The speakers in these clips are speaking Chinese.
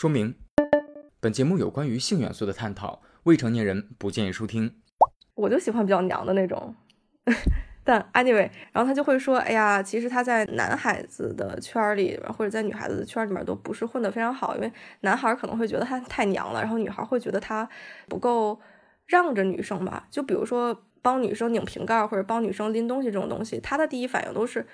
说明：本节目有关于性元素的探讨，未成年人不建议收听。我就喜欢比较娘的那种。但 anyway，然后他就会说：“哎呀，其实他在男孩子的圈里，或者在女孩子的圈里面都不是混得非常好，因为男孩可能会觉得他太娘了，然后女孩会觉得他不够让着女生吧。就比如说帮女生拧瓶盖或者帮女生拎东西这种东西，他的第一反应都是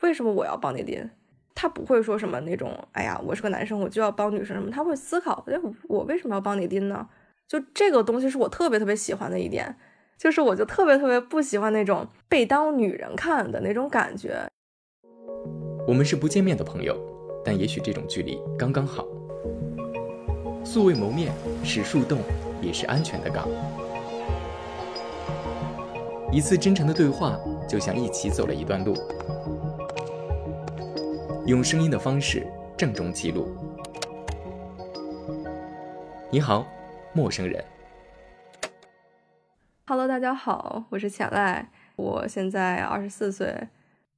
为什么我要帮你拎？他不会说什么那种哎呀，我是个男生，我就要帮女生什么？他会思考，哎，我为什么要帮你拎呢？就这个东西是我特别特别喜欢的一点。”就是我就特别特别不喜欢那种被当女人看的那种感觉。我们是不见面的朋友，但也许这种距离刚刚好。素未谋面是树洞，也是安全的港。一次真诚的对话，就像一起走了一段路。用声音的方式郑重记录。你好，陌生人。Hello，大家好，我是浅濑，我现在二十四岁。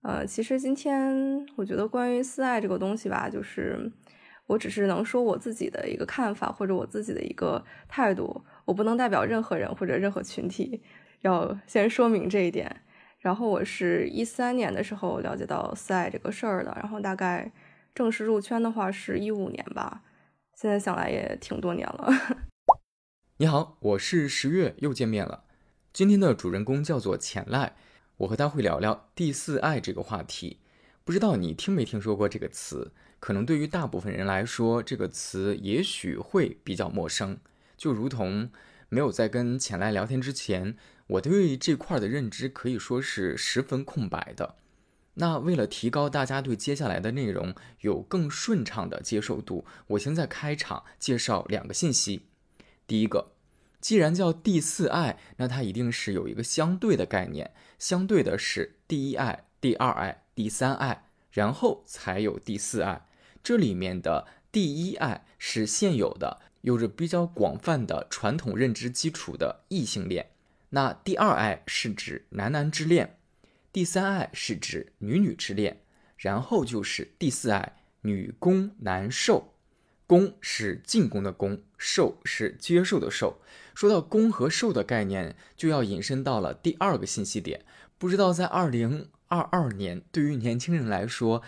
呃，其实今天我觉得关于私爱这个东西吧，就是我只是能说我自己的一个看法或者我自己的一个态度，我不能代表任何人或者任何群体，要先说明这一点。然后我是一三年的时候了解到四爱这个事儿的，然后大概正式入圈的话是一五年吧，现在想来也挺多年了。你好，我是十月，又见面了。今天的主人公叫做浅濑，我和他会聊聊第四爱这个话题。不知道你听没听说过这个词？可能对于大部分人来说，这个词也许会比较陌生。就如同没有在跟浅濑聊天之前，我对这块的认知可以说是十分空白的。那为了提高大家对接下来的内容有更顺畅的接受度，我先在开场介绍两个信息。第一个。既然叫第四爱，那它一定是有一个相对的概念，相对的是第一爱、第二爱、第三爱，然后才有第四爱。这里面的第一爱是现有的，有着比较广泛的传统认知基础的异性恋。那第二爱是指男男之恋，第三爱是指女女之恋，然后就是第四爱，女攻男受。攻是进攻的攻，受是接受的受。说到攻和受的概念，就要引申到了第二个信息点。不知道在二零二二年，对于年轻人来说，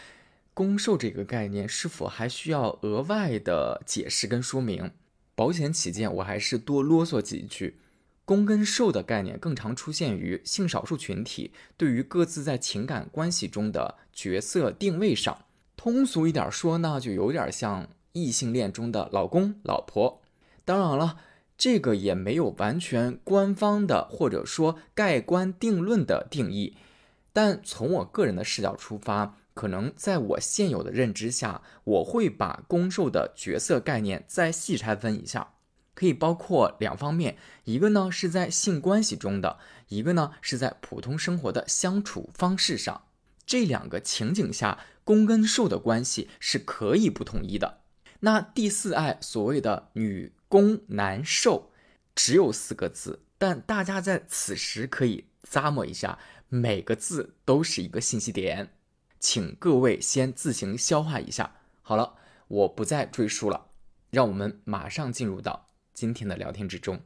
攻受这个概念是否还需要额外的解释跟说明？保险起见，我还是多啰嗦几句。攻跟受的概念更常出现于性少数群体对于各自在情感关系中的角色定位上。通俗一点说呢，就有点像。异性恋中的老公、老婆，当然了，这个也没有完全官方的或者说盖棺定论的定义。但从我个人的视角出发，可能在我现有的认知下，我会把攻受的角色概念再细拆分一下，可以包括两方面：一个呢是在性关系中的，一个呢是在普通生活的相处方式上。这两个情景下，攻跟受的关系是可以不统一的。那第四爱所谓的女攻男受，只有四个字，但大家在此时可以咂摸一下，每个字都是一个信息点，请各位先自行消化一下。好了，我不再赘述了，让我们马上进入到今天的聊天之中。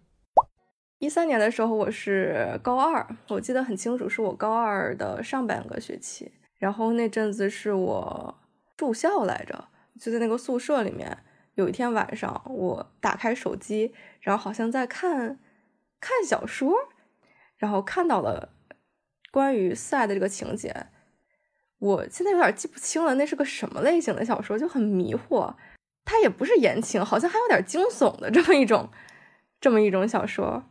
一三年的时候，我是高二，我记得很清楚，是我高二的上半个学期，然后那阵子是我住校来着。就在那个宿舍里面，有一天晚上，我打开手机，然后好像在看看小说，然后看到了关于四爱的这个情节。我现在有点记不清了，那是个什么类型的小说，就很迷惑。它也不是言情，好像还有点惊悚的 这么一种这么一种小说。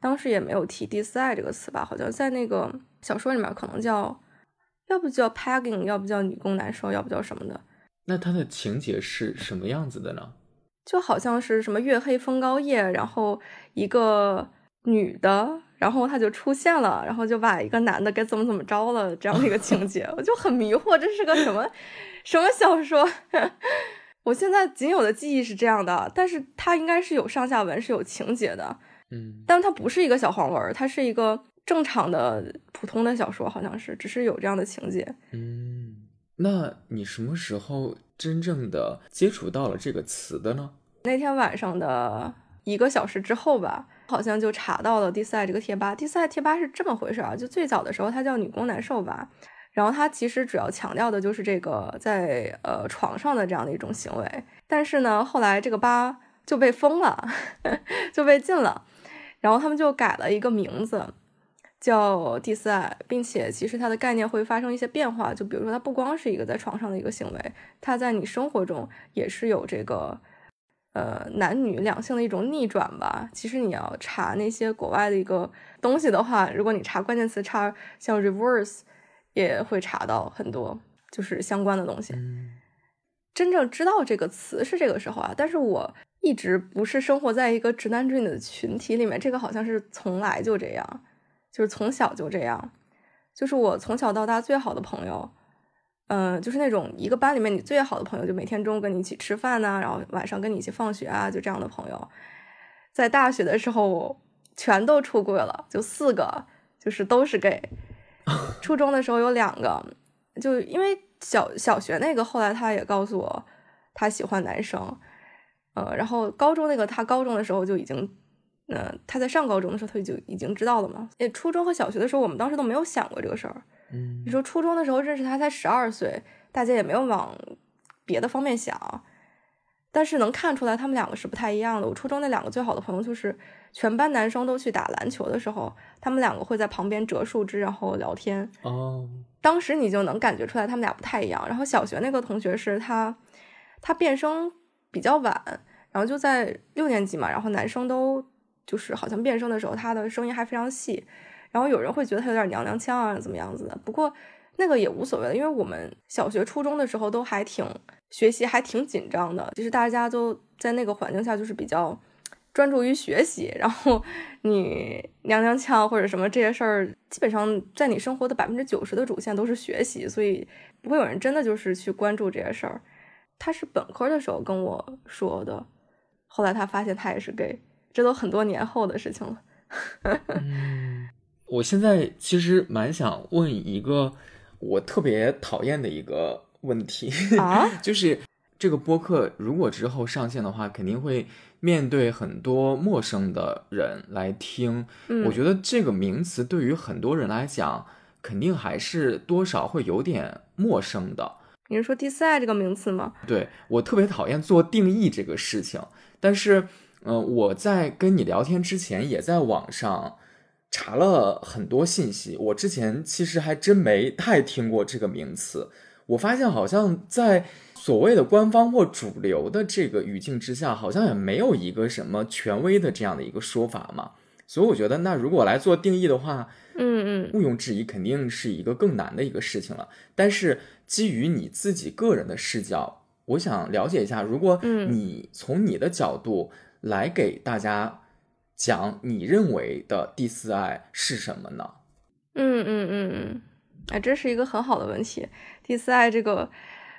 当时也没有提第四爱这个词吧？好像在那个小说里面，可能叫要不叫 pegging，要不叫女工男受，要不叫什么的。那它的情节是什么样子的呢？就好像是什么月黑风高夜，然后一个女的，然后她就出现了，然后就把一个男的该怎么怎么着了这样的一个情节，我就很迷惑，这是个什么什么小说？我现在仅有的记忆是这样的，但是它应该是有上下文，是有情节的，嗯，但它不是一个小黄文，它是一个正常的普通的小说，好像是，只是有这样的情节，嗯。那你什么时候真正的接触到了这个词的呢？那天晚上的一个小时之后吧，好像就查到了第四爱这个贴吧。第四爱贴吧是这么回事啊？就最早的时候它叫女工难受吧，然后它其实主要强调的就是这个在呃床上的这样的一种行为。但是呢，后来这个吧就被封了，就被禁了，然后他们就改了一个名字。叫第四爱，并且其实它的概念会发生一些变化，就比如说它不光是一个在床上的一个行为，它在你生活中也是有这个呃男女两性的一种逆转吧。其实你要查那些国外的一个东西的话，如果你查关键词查像 reverse，也会查到很多就是相关的东西。真正知道这个词是这个时候啊，但是我一直不是生活在一个直男直女的群体里面，这个好像是从来就这样。就是从小就这样，就是我从小到大最好的朋友，嗯，就是那种一个班里面你最好的朋友，就每天中午跟你一起吃饭呐，然后晚上跟你一起放学啊，就这样的朋友，在大学的时候全都出柜了，就四个，就是都是 gay。初中的时候有两个，就因为小小学那个后来他也告诉我他喜欢男生，呃，然后高中那个他高中的时候就已经。嗯，他在上高中的时候，他就已经知道了嘛。诶，初中和小学的时候，我们当时都没有想过这个事儿。嗯，你说初中的时候认识他才十二岁，大家也没有往别的方面想，但是能看出来他们两个是不太一样的。我初中那两个最好的朋友，就是全班男生都去打篮球的时候，他们两个会在旁边折树枝，然后聊天。哦，当时你就能感觉出来他们俩不太一样。然后小学那个同学是他，他变声比较晚，然后就在六年级嘛，然后男生都。就是好像变声的时候，他的声音还非常细，然后有人会觉得他有点娘娘腔啊，怎么样子的。不过那个也无所谓的，因为我们小学、初中的时候都还挺学习，还挺紧张的。就是大家都在那个环境下，就是比较专注于学习。然后你娘娘腔或者什么这些事儿，基本上在你生活的百分之九十的主线都是学习，所以不会有人真的就是去关注这些事儿。他是本科的时候跟我说的，后来他发现他也是 gay。这都很多年后的事情了。嗯，我现在其实蛮想问一个我特别讨厌的一个问题啊，就是这个播客如果之后上线的话，肯定会面对很多陌生的人来听。我觉得这个名词对于很多人来讲，肯定还是多少会有点陌生的。你是说“第四爱”这个名词吗？对我特别讨厌做定义这个事情，但是。嗯，我在跟你聊天之前，也在网上查了很多信息。我之前其实还真没太听过这个名词。我发现好像在所谓的官方或主流的这个语境之下，好像也没有一个什么权威的这样的一个说法嘛。所以我觉得，那如果来做定义的话，嗯嗯，毋庸置疑，肯定是一个更难的一个事情了。但是基于你自己个人的视角，我想了解一下，如果你从你的角度。来给大家讲你认为的第四爱是什么呢？嗯嗯嗯嗯，哎，这是一个很好的问题。第四爱这个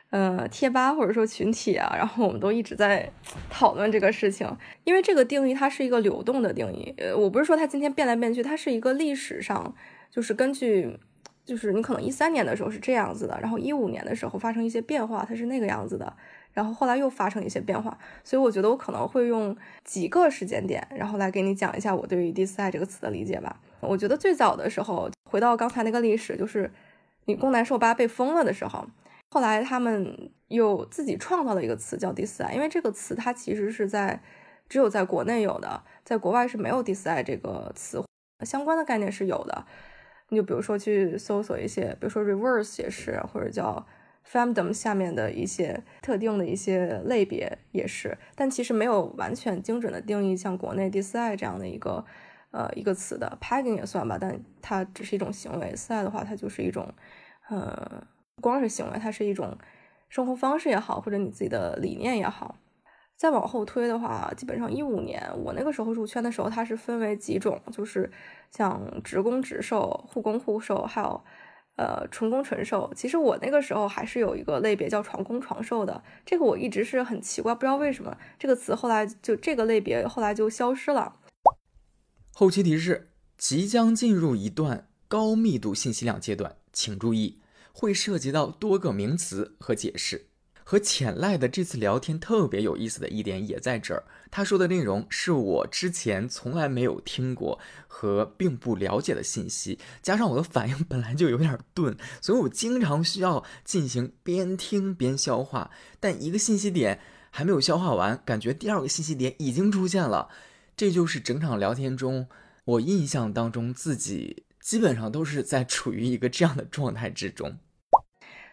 呃贴吧或者说群体啊，然后我们都一直在讨论这个事情，因为这个定义它是一个流动的定义。呃，我不是说它今天变来变去，它是一个历史上就是根据就是你可能一三年的时候是这样子的，然后一五年的时候发生一些变化，它是那个样子的。然后后来又发生一些变化，所以我觉得我可能会用几个时间点，然后来给你讲一下我对于“第四爱”这个词的理解吧。我觉得最早的时候，回到刚才那个历史，就是你攻难受吧被封了的时候，后来他们又自己创造了一个词叫“第四爱”，因为这个词它其实是在只有在国内有的，在国外是没有“第四爱”这个词相关的概念是有的。你就比如说去搜索一些，比如说 “reverse” 也是，或者叫。Femdom 下面的一些特定的一些类别也是，但其实没有完全精准的定义，像国内第四爱这样的一个呃一个词的 Pagging 也算吧，但它只是一种行为。四爱的话，它就是一种呃，光是行为，它是一种生活方式也好，或者你自己的理念也好。再往后推的话，基本上一五年我那个时候入圈的时候，它是分为几种，就是像直攻直受、互攻互受，还有。呃，纯攻纯受，其实我那个时候还是有一个类别叫床攻床受的，这个我一直是很奇怪，不知道为什么这个词后来就这个类别后来就消失了。后期提示：即将进入一段高密度信息量阶段，请注意，会涉及到多个名词和解释。和浅濑的这次聊天特别有意思的一点也在这儿，他说的内容是我之前从来没有听过和并不了解的信息，加上我的反应本来就有点钝，所以我经常需要进行边听边消化，但一个信息点还没有消化完，感觉第二个信息点已经出现了，这就是整场聊天中我印象当中自己基本上都是在处于一个这样的状态之中。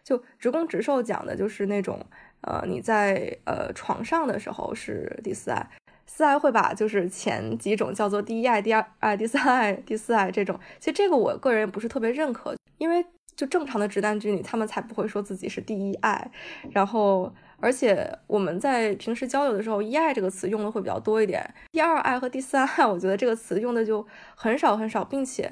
就直攻直受讲的就是那种，呃，你在呃床上的时候是第四爱，四爱会把就是前几种叫做第一爱、第二爱、第三爱、第四爱这种。其实这个我个人也不是特别认可，因为就正常的直男直女他们才不会说自己是第一爱。然后，而且我们在平时交流的时候，一爱这个词用的会比较多一点，第二爱和第三爱，我觉得这个词用的就很少很少，并且。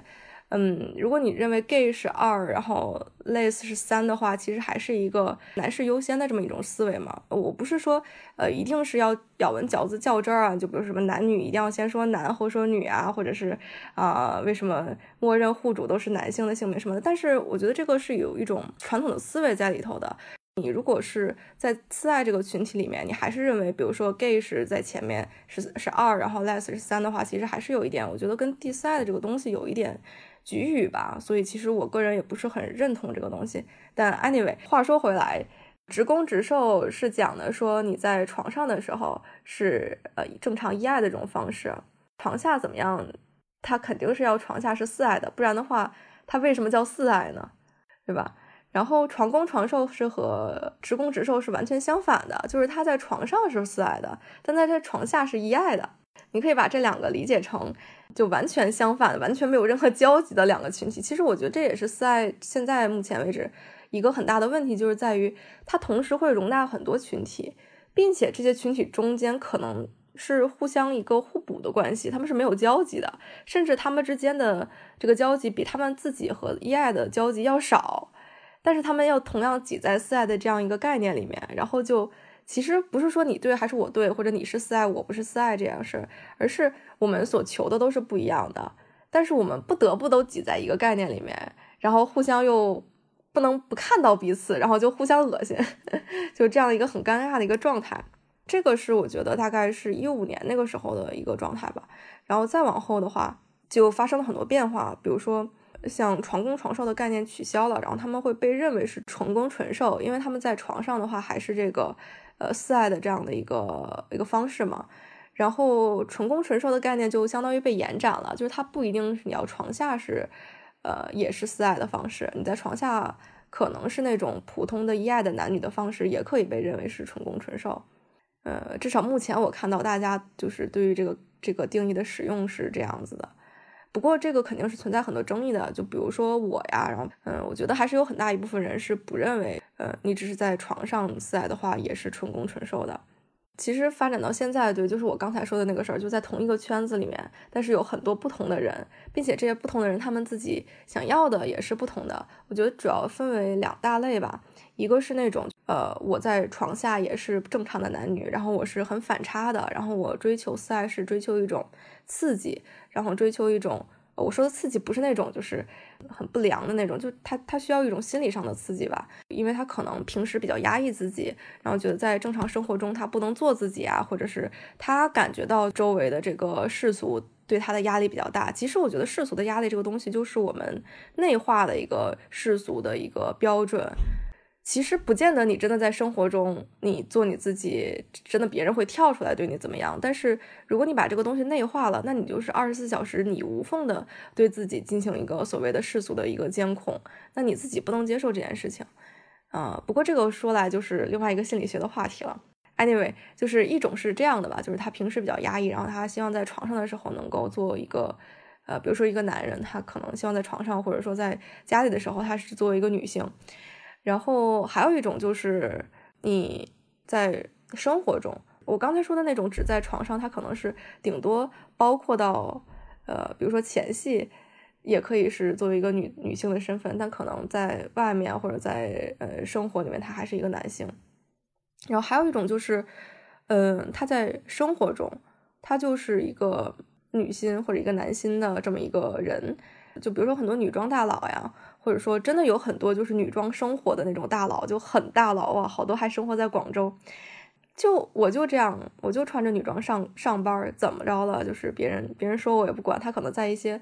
嗯，如果你认为 gay 是二，然后 less 是三的话，其实还是一个男士优先的这么一种思维嘛。我不是说，呃，一定是要咬文嚼字较真儿啊，就比如什么男女一定要先说男后说女啊，或者是啊，为什么默认户主都是男性的性别什么的。但是我觉得这个是有一种传统的思维在里头的。你如果是在次爱这个群体里面，你还是认为，比如说 gay 是在前面是是二，然后 les 是三的话，其实还是有一点，我觉得跟第四爱的这个东西有一点。局域吧，所以其实我个人也不是很认同这个东西。但 anyway，话说回来，直攻直受是讲的说你在床上的时候是呃正常一爱的这种方式，床下怎么样？他肯定是要床下是四爱的，不然的话，他为什么叫四爱呢？对吧？然后床攻床受是和直攻直受是完全相反的，就是他在床上是四爱的，但在这床下是一爱的。你可以把这两个理解成。就完全相反，完全没有任何交集的两个群体。其实我觉得这也是四爱现在目前为止一个很大的问题，就是在于它同时会容纳很多群体，并且这些群体中间可能是互相一个互补的关系，他们是没有交集的，甚至他们之间的这个交集比他们自己和一爱的交集要少，但是他们要同样挤在四爱的这样一个概念里面，然后就。其实不是说你对还是我对，或者你是四爱我不是四爱这样事儿，而是我们所求的都是不一样的。但是我们不得不都挤在一个概念里面，然后互相又不能不看到彼此，然后就互相恶心，就这样一个很尴尬的一个状态。这个是我觉得大概是一五年那个时候的一个状态吧。然后再往后的话，就发生了很多变化，比如说像床攻床受的概念取消了，然后他们会被认为是纯攻纯受，因为他们在床上的话还是这个。呃，四爱的这样的一个一个方式嘛，然后纯攻纯受的概念就相当于被延展了，就是它不一定是你要床下是，呃，也是四爱的方式，你在床下可能是那种普通的一爱的男女的方式，也可以被认为是纯攻纯受。呃，至少目前我看到大家就是对于这个这个定义的使用是这样子的。不过这个肯定是存在很多争议的，就比如说我呀，然后嗯，我觉得还是有很大一部分人是不认为，呃，你只是在床上四爱的话也是纯攻纯受的。其实发展到现在，对，就是我刚才说的那个事儿，就在同一个圈子里面，但是有很多不同的人，并且这些不同的人他们自己想要的也是不同的。我觉得主要分为两大类吧，一个是那种，呃，我在床下也是正常的男女，然后我是很反差的，然后我追求四爱是追求一种刺激。然后追求一种，我说的刺激不是那种就是很不良的那种，就他他需要一种心理上的刺激吧，因为他可能平时比较压抑自己，然后觉得在正常生活中他不能做自己啊，或者是他感觉到周围的这个世俗对他的压力比较大。其实我觉得世俗的压力这个东西就是我们内化的一个世俗的一个标准。其实不见得你真的在生活中，你做你自己，真的别人会跳出来对你怎么样。但是如果你把这个东西内化了，那你就是二十四小时你无缝的对自己进行一个所谓的世俗的一个监控，那你自己不能接受这件事情啊。不过这个说来就是另外一个心理学的话题了。Anyway，就是一种是这样的吧，就是他平时比较压抑，然后他希望在床上的时候能够做一个，呃，比如说一个男人，他可能希望在床上或者说在家里的时候，他是作为一个女性。然后还有一种就是你在生活中，我刚才说的那种只在床上，它可能是顶多包括到，呃，比如说前戏，也可以是作为一个女女性的身份，但可能在外面或者在呃生活里面，他还是一个男性。然后还有一种就是，嗯，他在生活中，他就是一个女心或者一个男心的这么一个人。就比如说很多女装大佬呀，或者说真的有很多就是女装生活的那种大佬，就很大佬啊，好多还生活在广州。就我就这样，我就穿着女装上上班，怎么着了？就是别人别人说我也不管，他可能在一些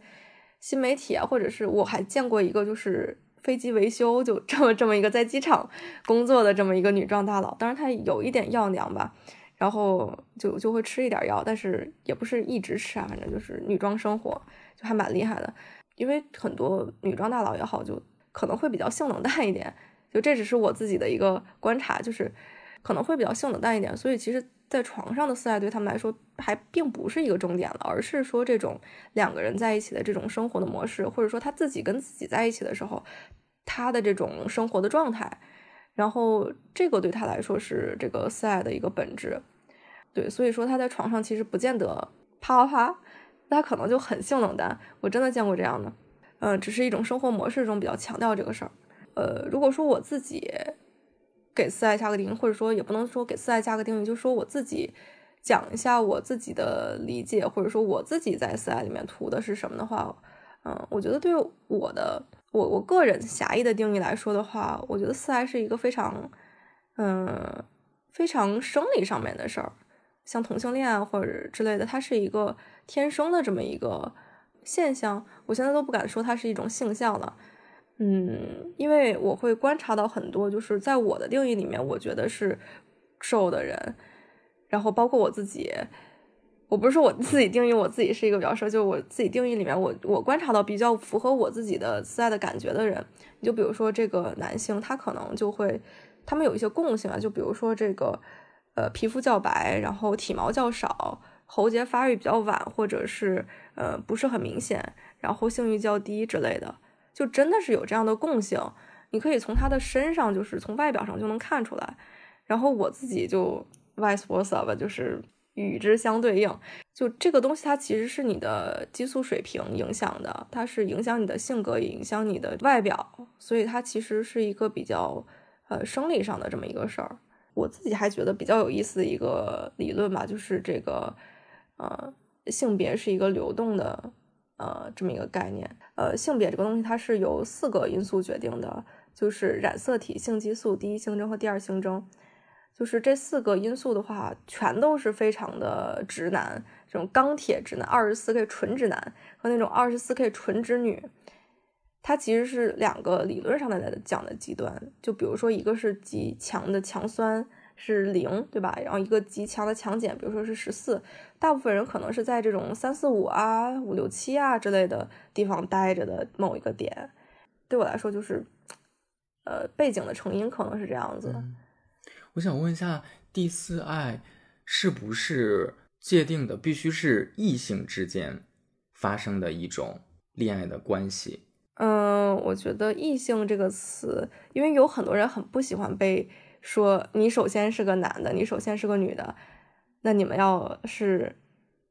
新媒体啊，或者是我还见过一个就是飞机维修，就这么这么一个在机场工作的这么一个女装大佬，当然他有一点药娘吧，然后就就会吃一点药，但是也不是一直吃啊，反正就是女装生活就还蛮厉害的。因为很多女装大佬也好，就可能会比较性冷淡一点，就这只是我自己的一个观察，就是可能会比较性冷淡一点。所以其实，在床上的四爱对他们来说还并不是一个重点了，而是说这种两个人在一起的这种生活的模式，或者说他自己跟自己在一起的时候，他的这种生活的状态，然后这个对他来说是这个四爱的一个本质。对，所以说他在床上其实不见得啪啪啪。他可能就很性冷淡，我真的见过这样的，嗯，只是一种生活模式中比较强调这个事儿。呃，如果说我自己给四爱加个定义，或者说也不能说给四爱加个定义，就说我自己讲一下我自己的理解，或者说我自己在四爱里面图的是什么的话，嗯，我觉得对我的我我个人狭义的定义来说的话，我觉得四爱是一个非常嗯非常生理上面的事儿，像同性恋啊或者之类的，它是一个。天生的这么一个现象，我现在都不敢说它是一种性向了，嗯，因为我会观察到很多，就是在我的定义里面，我觉得是瘦的人，然后包括我自己，我不是说我自己定义我自己是一个比较瘦，就我自己定义里面，我我观察到比较符合我自己的自爱的感觉的人，你就比如说这个男性，他可能就会，他们有一些共性啊，就比如说这个，呃，皮肤较白，然后体毛较少。喉结发育比较晚，或者是呃不是很明显，然后性欲较低之类的，就真的是有这样的共性。你可以从他的身上，就是从外表上就能看出来。然后我自己就 vice versa 吧，就是与之相对应。就这个东西，它其实是你的激素水平影响的，它是影响你的性格，影响你的外表，所以它其实是一个比较呃生理上的这么一个事儿。我自己还觉得比较有意思的一个理论吧，就是这个。呃，性别是一个流动的，呃，这么一个概念。呃，性别这个东西，它是由四个因素决定的，就是染色体、性激素、第一性征和第二性征。就是这四个因素的话，全都是非常的直男，这种钢铁直男，二十四 K 纯直男和那种二十四 K 纯直女，它其实是两个理论上的讲的极端。就比如说，一个是极强的强酸。是零，对吧？然后一个极强的强减，比如说是十四，大部分人可能是在这种三四五啊、五六七啊之类的地方待着的某一个点。对我来说，就是呃背景的成因可能是这样子。我想问一下，第四爱是不是界定的必须是异性之间发生的一种恋爱的关系？嗯，我觉得异性这个词，因为有很多人很不喜欢被。说你首先是个男的，你首先是个女的，那你们要是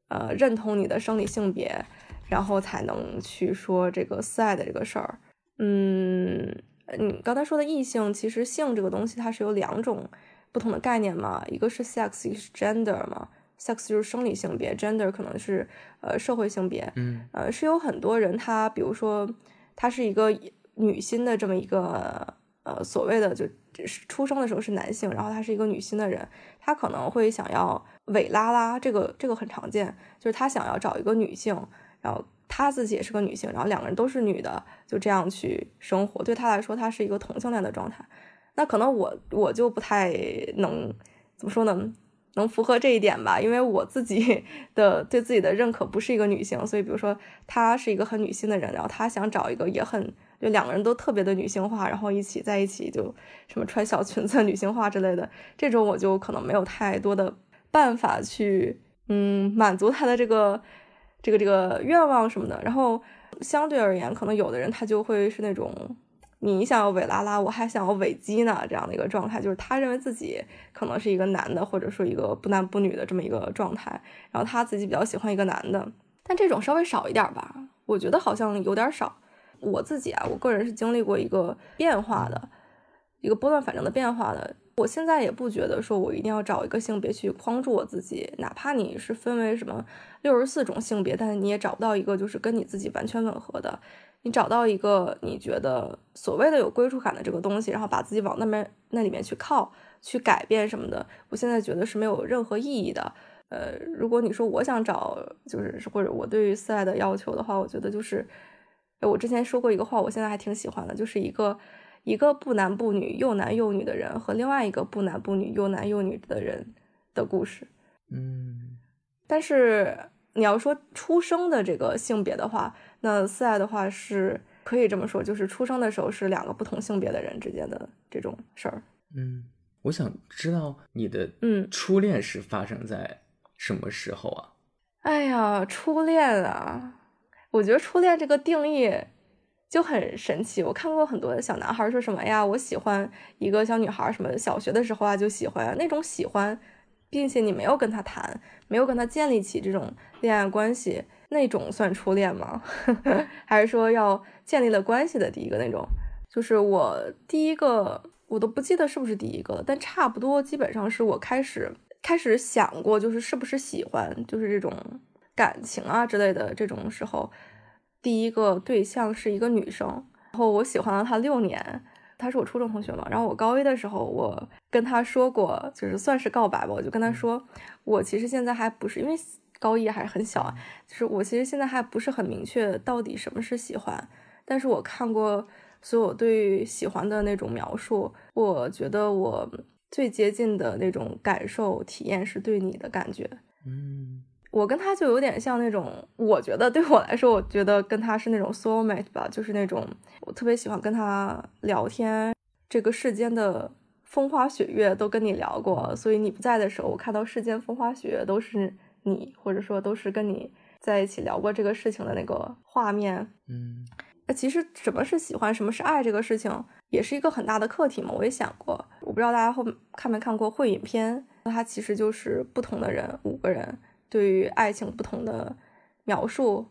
呃认同你的生理性别，然后才能去说这个私爱的这个事儿。嗯，你刚才说的异性，其实性这个东西它是有两种不同的概念嘛，一个是 sex，一个是 gender 嘛。sex 就是生理性别，gender 可能是呃社会性别。嗯，呃是有很多人他比如说他是一个女性的这么一个呃所谓的就。是出生的时候是男性，然后他是一个女性的人，他可能会想要伪拉拉，这个这个很常见，就是他想要找一个女性，然后他自己也是个女性，然后两个人都是女的，就这样去生活，对他来说，他是一个同性恋的状态。那可能我我就不太能怎么说呢，能符合这一点吧，因为我自己的对自己的认可不是一个女性，所以比如说他是一个很女性的人，然后他想找一个也很。就两个人都特别的女性化，然后一起在一起就什么穿小裙子、女性化之类的，这种我就可能没有太多的办法去，嗯，满足他的这个这个这个愿望什么的。然后相对而言，可能有的人他就会是那种，你想要伪拉拉，我还想要伪基呢这样的一个状态，就是他认为自己可能是一个男的，或者说一个不男不女的这么一个状态，然后他自己比较喜欢一个男的，但这种稍微少一点吧，我觉得好像有点少。我自己啊，我个人是经历过一个变化的，一个波段反正的变化的。我现在也不觉得说我一定要找一个性别去框住我自己，哪怕你是分为什么六十四种性别，但是你也找不到一个就是跟你自己完全吻合的。你找到一个你觉得所谓的有归属感的这个东西，然后把自己往那边那里面去靠，去改变什么的，我现在觉得是没有任何意义的。呃，如果你说我想找，就是或者我对于四爱的要求的话，我觉得就是，我之前说过一个话，我现在还挺喜欢的，就是一个一个不男不女又男又女的人和另外一个不男不女又男又女的人的故事。嗯，但是你要说出生的这个性别的话，那四爱的话是可以这么说，就是出生的时候是两个不同性别的人之间的这种事儿。嗯，我想知道你的嗯初恋是发生在。什么时候啊？哎呀，初恋啊！我觉得初恋这个定义就很神奇。我看过很多小男孩说什么呀，我喜欢一个小女孩，什么小学的时候啊就喜欢那种喜欢，并且你没有跟他谈，没有跟他建立起这种恋爱关系，那种算初恋吗？还是说要建立了关系的第一个那种？就是我第一个，我都不记得是不是第一个了，但差不多基本上是我开始。开始想过，就是是不是喜欢，就是这种感情啊之类的这种时候，第一个对象是一个女生，然后我喜欢了她六年，她是我初中同学嘛，然后我高一的时候，我跟她说过，就是算是告白吧，我就跟她说，我其实现在还不是，因为高一还是很小啊，就是我其实现在还不是很明确到底什么是喜欢，但是我看过所有对喜欢的那种描述，我觉得我。最接近的那种感受体验是对你的感觉，嗯，我跟他就有点像那种，我觉得对我来说，我觉得跟他是那种 soul mate 吧，就是那种我特别喜欢跟他聊天，这个世间的风花雪月都跟你聊过，所以你不在的时候，我看到世间风花雪月都是你，或者说都是跟你在一起聊过这个事情的那个画面，嗯。那其实什么是喜欢，什么是爱，这个事情也是一个很大的课题嘛。我也想过，我不知道大家后看没看过《会影片》，它其实就是不同的人，五个人对于爱情不同的描述，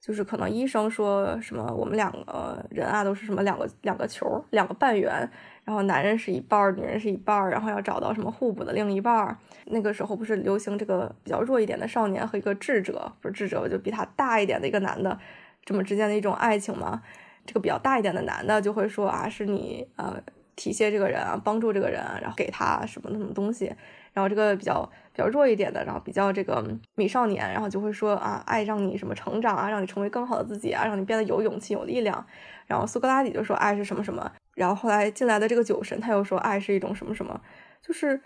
就是可能医生说什么我们两个人啊都是什么两个两个球，两个半圆，然后男人是一半，女人是一半，然后要找到什么互补的另一半。那个时候不是流行这个比较弱一点的少年和一个智者，不是智者就比他大一点的一个男的。这么之间的一种爱情吗？这个比较大一点的男的就会说啊，是你呃体恤这个人啊，帮助这个人，然后给他什么什么东西。然后这个比较比较弱一点的，然后比较这个美少年，然后就会说啊，爱让你什么成长啊，让你成为更好的自己啊，让你变得有勇气、有力量。然后苏格拉底就说爱是什么什么。然后后来进来的这个酒神他又说爱是一种什么什么，就是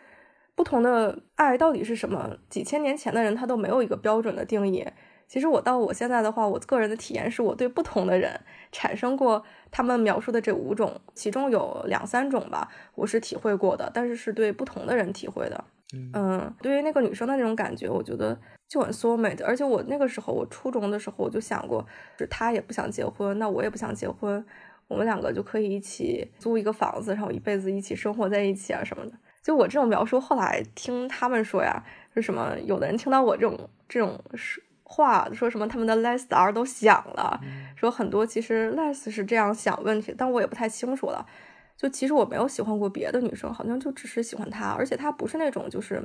不同的爱到底是什么？几千年前的人他都没有一个标准的定义。其实我到我现在的话，我个人的体验是我对不同的人产生过他们描述的这五种，其中有两三种吧，我是体会过的，但是是对不同的人体会的。嗯，对于那个女生的那种感觉，我觉得就很 soul mate。而且我那个时候，我初中的时候我就想过，是她也不想结婚，那我也不想结婚，我们两个就可以一起租一个房子，然后一辈子一起生活在一起啊什么的。就我这种描述，后来听他们说呀，是什么？有的人听到我这种这种是。话说什么他们的 less r 都想了，说很多其实 less 是这样想问题，但我也不太清楚了。就其实我没有喜欢过别的女生，好像就只是喜欢她，而且她不是那种就是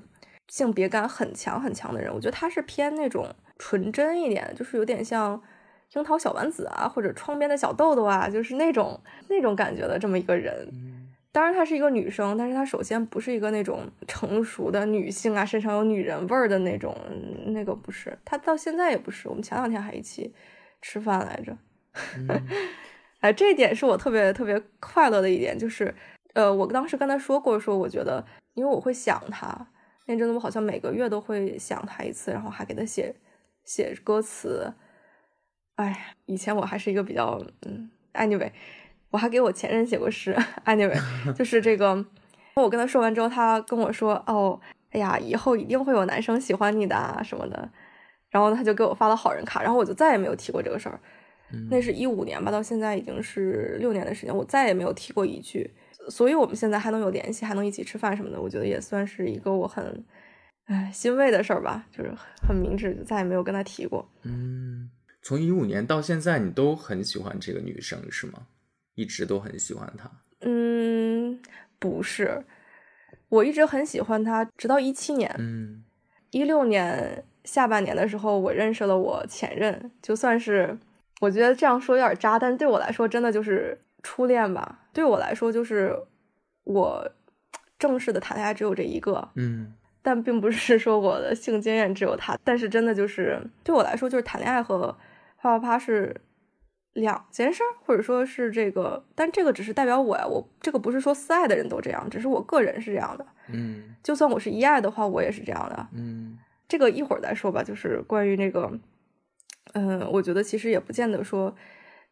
性别感很强很强的人。我觉得她是偏那种纯真一点，就是有点像樱桃小丸子啊，或者窗边的小豆豆啊，就是那种那种感觉的这么一个人。当然，她是一个女生，但是她首先不是一个那种成熟的女性啊，身上有女人味儿的那种，那个不是。她到现在也不是。我们前两天还一起吃饭来着，哎，这一点是我特别特别快乐的一点，就是，呃，我当时跟他说过，说我觉得，因为我会想他，那阵子我好像每个月都会想他一次，然后还给他写写歌词。哎，以前我还是一个比较，嗯，anyway。我还给我前任写过诗，anyway，就是这个。我跟他说完之后，他跟我说：“哦，哎呀，以后一定会有男生喜欢你的啊什么的。”然后他就给我发了好人卡，然后我就再也没有提过这个事儿。那是一五年吧，到现在已经是六年的时间，我再也没有提过一句。所以我们现在还能有联系，还能一起吃饭什么的，我觉得也算是一个我很唉欣慰的事儿吧，就是很明智，就再也没有跟他提过。嗯，从一五年到现在，你都很喜欢这个女生是吗？一直都很喜欢她。嗯，不是，我一直很喜欢她，直到一七年，嗯一六年下半年的时候，我认识了我前任，就算是我觉得这样说有点渣，但是对我来说真的就是初恋吧。对我来说，就是我正式的谈恋爱只有这一个，嗯但并不是说我的性经验只有他，但是真的就是对我来说，就是谈恋爱和啪啪啪是两件事，或者说是这个，但这个只是代表我呀，我这个不是说私爱的人都这样，只是我个人是这样的。嗯就算我是一爱的话，我也是这样的。嗯这个一会儿再说吧，就是关于那个，嗯、我觉得其实也不见得说，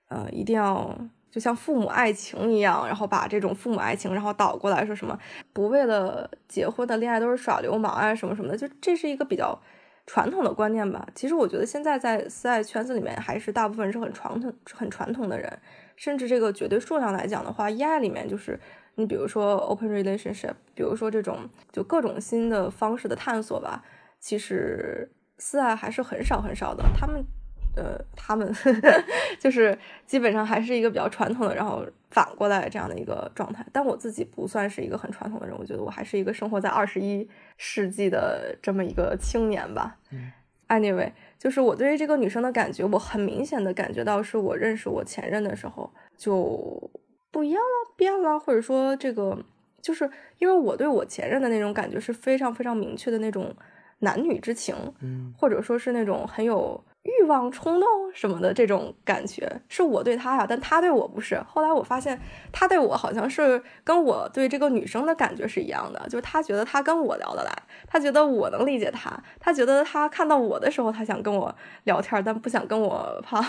呃，一定要就像父母爱情一样，然后把这种父母爱情，然后倒过来说什么不为了结婚的恋爱都是耍流氓啊什么什么的，就这是一个比较传统的观念吧。其实我觉得现在在私爱圈子里面，还是大部分是很传统、很传统的人，甚至这个绝对数量来讲的话，一爱里面就是。你比如说 open relationship，比如说这种就各种新的方式的探索吧，其实私爱还是很少很少的。他们，呃，他们 就是基本上还是一个比较传统的，然后反过来这样的一个状态。但我自己不算是一个很传统的人，我觉得我还是一个生活在二十一世纪的这么一个青年吧。嗯 Anyway，就是我对于这个女生的感觉，我很明显的感觉到，是我认识我前任的时候就不一样了，变了，或者说这个，就是因为我对我前任的那种感觉是非常非常明确的那种男女之情，嗯或者说是那种很有欲望、冲动什么的这种感觉，是我对他呀，但他对我不是。后来我发现，他对我好像是跟我对这个女生的感觉是一样的，就是他觉得他跟我聊得来，他觉得我能理解他，他觉得他看到我的时候，他想跟我聊天，但不想跟我啪，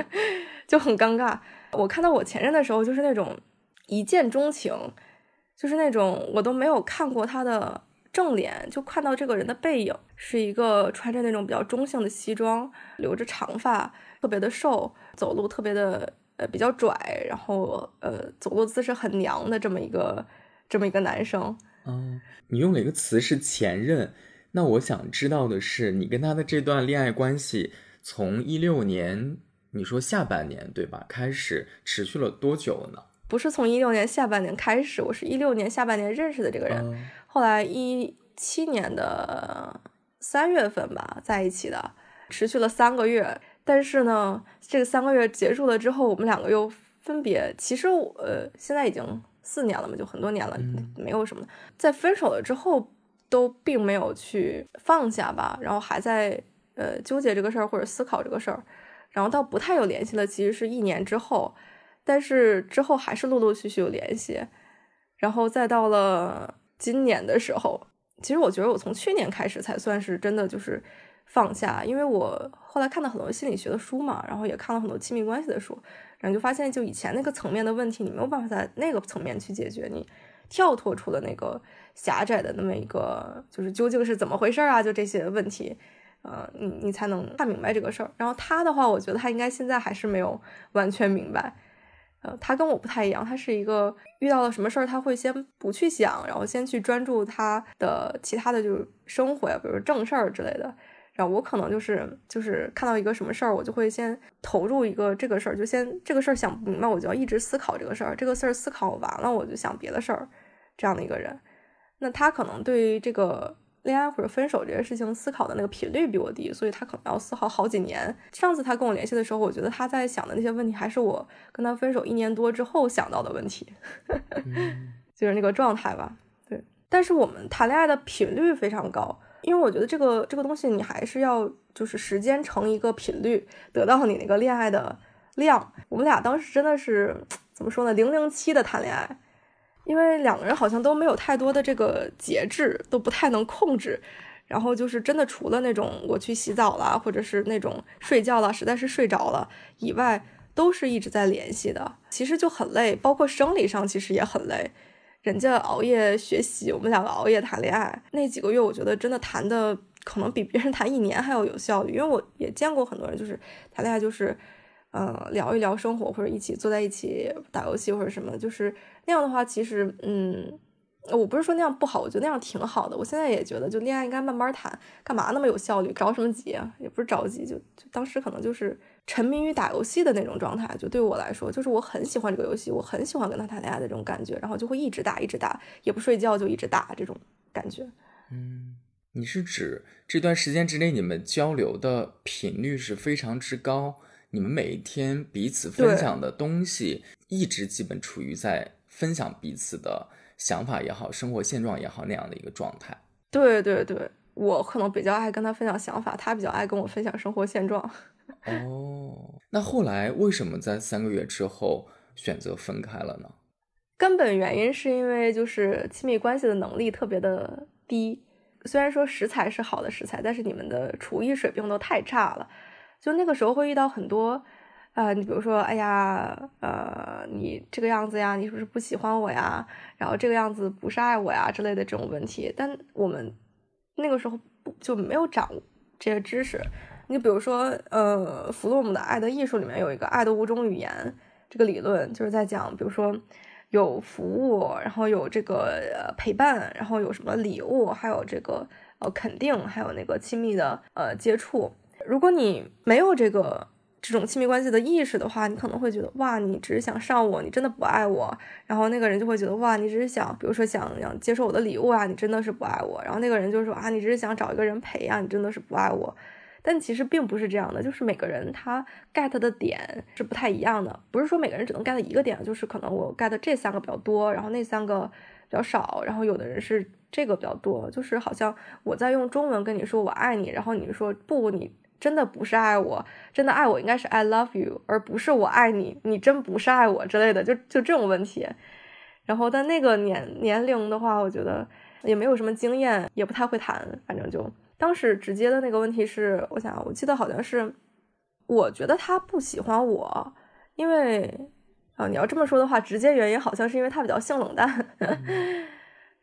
就很尴尬。我看到我前任的时候，就是那种一见钟情，就是那种我都没有看过他的正脸，就看到这个人的背影，是一个穿着那种比较中性的西装，留着长发，特别的瘦，走路特别的呃比较拽，然后呃走路姿势很娘的这么一个这么一个男生。哦，你用了一个词是前任，那我想知道的是，你跟他的这段恋爱关系从一六年，你说下半年对吧？开始持续了多久呢？不是从一六年下半年开始，我是一六年下半年认识的这个人，嗯后来一七年的三月份吧在一起的，持续了三个月。但是呢，这个三个月结束了之后，我们两个又分别。其实我呃，现在已经四年了嘛，就很多年了，嗯没有什么的。在分手了之后，都并没有去放下吧，然后还在呃纠结这个事儿或者思考这个事儿，然后到不太有联系了，其实是一年之后，但是之后还是陆陆续续有联系，然后再到了今年的时候，其实我觉得我从去年开始才算是真的就是放下，因为我后来看了很多心理学的书嘛，然后也看了很多亲密关系的书，然后就发现就以前那个层面的问题，你没有办法在那个层面去解决，你跳脱出了那个狭窄的那么一个，就是究竟是怎么回事啊？就这些问题。呃，你你才能看明白这个事儿。然后他的话，我觉得他应该现在还是没有完全明白。呃，他跟我不太一样，他是一个遇到了什么事儿，他会先不去想，然后先去专注他的其他的就是生活呀，比如说正事儿之类的。然后我可能就是就是看到一个什么事儿，我就会先投入一个这个事儿，就先这个事儿想不明白，我就要一直思考这个事儿。这个事儿思考完了，我就想别的事儿，这样的一个人。那他可能对于这个恋爱或者分手这些事情思考的那个频率比我低，所以他可能要思考好几年。上次他跟我联系的时候，我觉得他在想的那些问题，还是我跟他分手一年多之后想到的问题，嗯就是那个状态吧。对，但是我们谈恋爱的频率非常高，因为我觉得这个这个东西，你还是要就是时间乘一个频率，得到你那个恋爱的量。我们俩当时真的是怎么说呢，零零七的谈恋爱。因为两个人好像都没有太多的这个节制，都不太能控制，然后就是真的除了那种我去洗澡啦，或者是那种睡觉了，实在是睡着了以外，都是一直在联系的。其实就很累，包括生理上其实也很累。人家熬夜学习，我们两个熬夜谈恋爱，那几个月我觉得真的谈的可能比别人 谈一年还要有效率，因为我也见过很多人就是谈恋爱就是。呃，聊一聊生活，或者一起坐在一起打游戏或者什么，就是那样的话，其实，嗯，我不是说那样不好，我觉得那样挺好的。我现在也觉得，就恋爱应该慢慢谈，干嘛那么有效率，着什么急啊？也不是着急，就就当时可能就是沉迷于打游戏的那种状态。就对我来说，就是我很喜欢这个游戏，我很喜欢跟他谈恋爱的这种感觉，然后就会一直打，一直打，也不睡觉就一直打这种感觉。嗯，你是指这段时间之内你们交流的频率是非常之高，你们每一天彼此分享的东西一直基本处于在分享彼此的。想法也好，生活现状也好，那样的一个状态。对对对，我可能比较爱跟他分享想法，他比较爱跟我分享生活现状。哦，那后来为什么在三个月之后选择分开了呢？根本原因是因为就是亲密关系的能力特别的低。虽然说食材是好的食材，但是你们的厨艺水平都太差了。就那个时候会遇到很多。啊，你比如说，哎呀，呃，你这个样子呀，你是不是不喜欢我呀？然后这个样子不是爱我呀之类的这种问题。但我们那个时候不就没有掌握这些知识。你比如说，呃，弗洛姆的《爱的艺术》里面有一个爱的五种语言这个理论，就是在讲，比如说有服务，然后有这个陪伴，然后有什么礼物，还有这个呃肯定，还有那个亲密的呃接触。如果你没有这个。这种亲密关系的意识的话，你可能会觉得哇，你只是想上我，你真的不爱我。然后那个人就会觉得哇，你只是想，比如说想想接受我的礼物啊，你真的是不爱我。然后那个人就说啊，你只是想找一个人陪啊，你真的是不爱我。但其实并不是这样的，就是每个人他 get 的点是不太一样的，不是说每个人只能 get 一个点，就是可能我 get 这三个比较多，然后那三个比较少，然后有的人是这个比较多，就是好像我在用中文跟你说我爱你，然后你说不，你。真的不是爱我，真的爱我应该是 I love you，而不是我爱你，你真不是爱我之类的，就就这种问题。然后在那个年年龄的话，我觉得也没有什么经验，也不太会谈，反正就当时直接的那个问题是，我想我记得好像是，我觉得他不喜欢我，因为啊，你要这么说的话，直接原因好像是因为他比较性冷淡。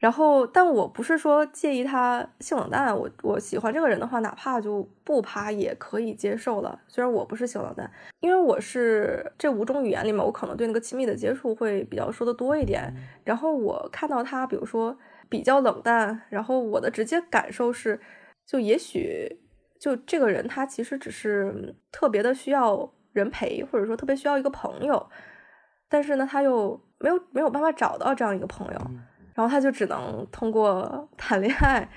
然后，但我不是说介意他性冷淡，我我喜欢这个人的话，哪怕就不趴也可以接受了。虽然我不是性冷淡，因为我是这五种语言里面，我可能对那个亲密的接触会比较说的多一点。然后我看到他，比如说比较冷淡，然后我的直接感受是，就也许就这个人他其实只是特别的需要人陪，或者说特别需要一个朋友，但是呢，他又没有没有办法找到这样一个朋友。然后他就只能通过谈恋爱，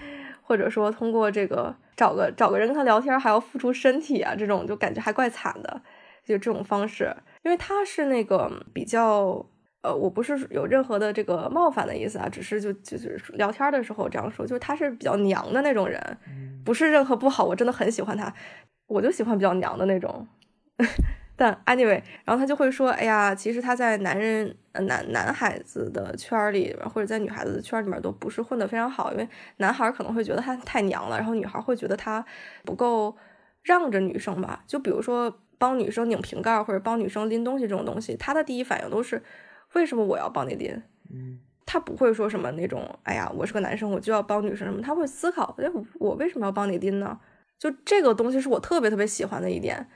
或者说通过这个找个找个人跟他聊天，还要付出身体啊，这种就感觉还怪惨的，就这种方式。因为他是那个比较，呃，我不是有任何的这个冒犯的意思啊，只是就就是聊天的时候这样说，就是他是比较娘的那种人，不是任何不好，我真的很喜欢他，我就喜欢比较娘的那种。但 anyway，然后他就会说，哎呀，其实他在男人、男男孩子的圈里，或者在女孩子的圈里面都不是混得非常好，因为男孩可能会觉得他太娘了，然后女孩会觉得他不够让着女生吧。就比如说帮女生拧瓶盖或者帮女生拎东西这种东西，他的第一反应都是为什么我要帮你拎？嗯，他不会说什么那种，哎呀，我是个男生，我就要帮女生什么，他会思考，哎，我为什么要帮你拎呢？就这个东西是我特别特别喜欢的一点。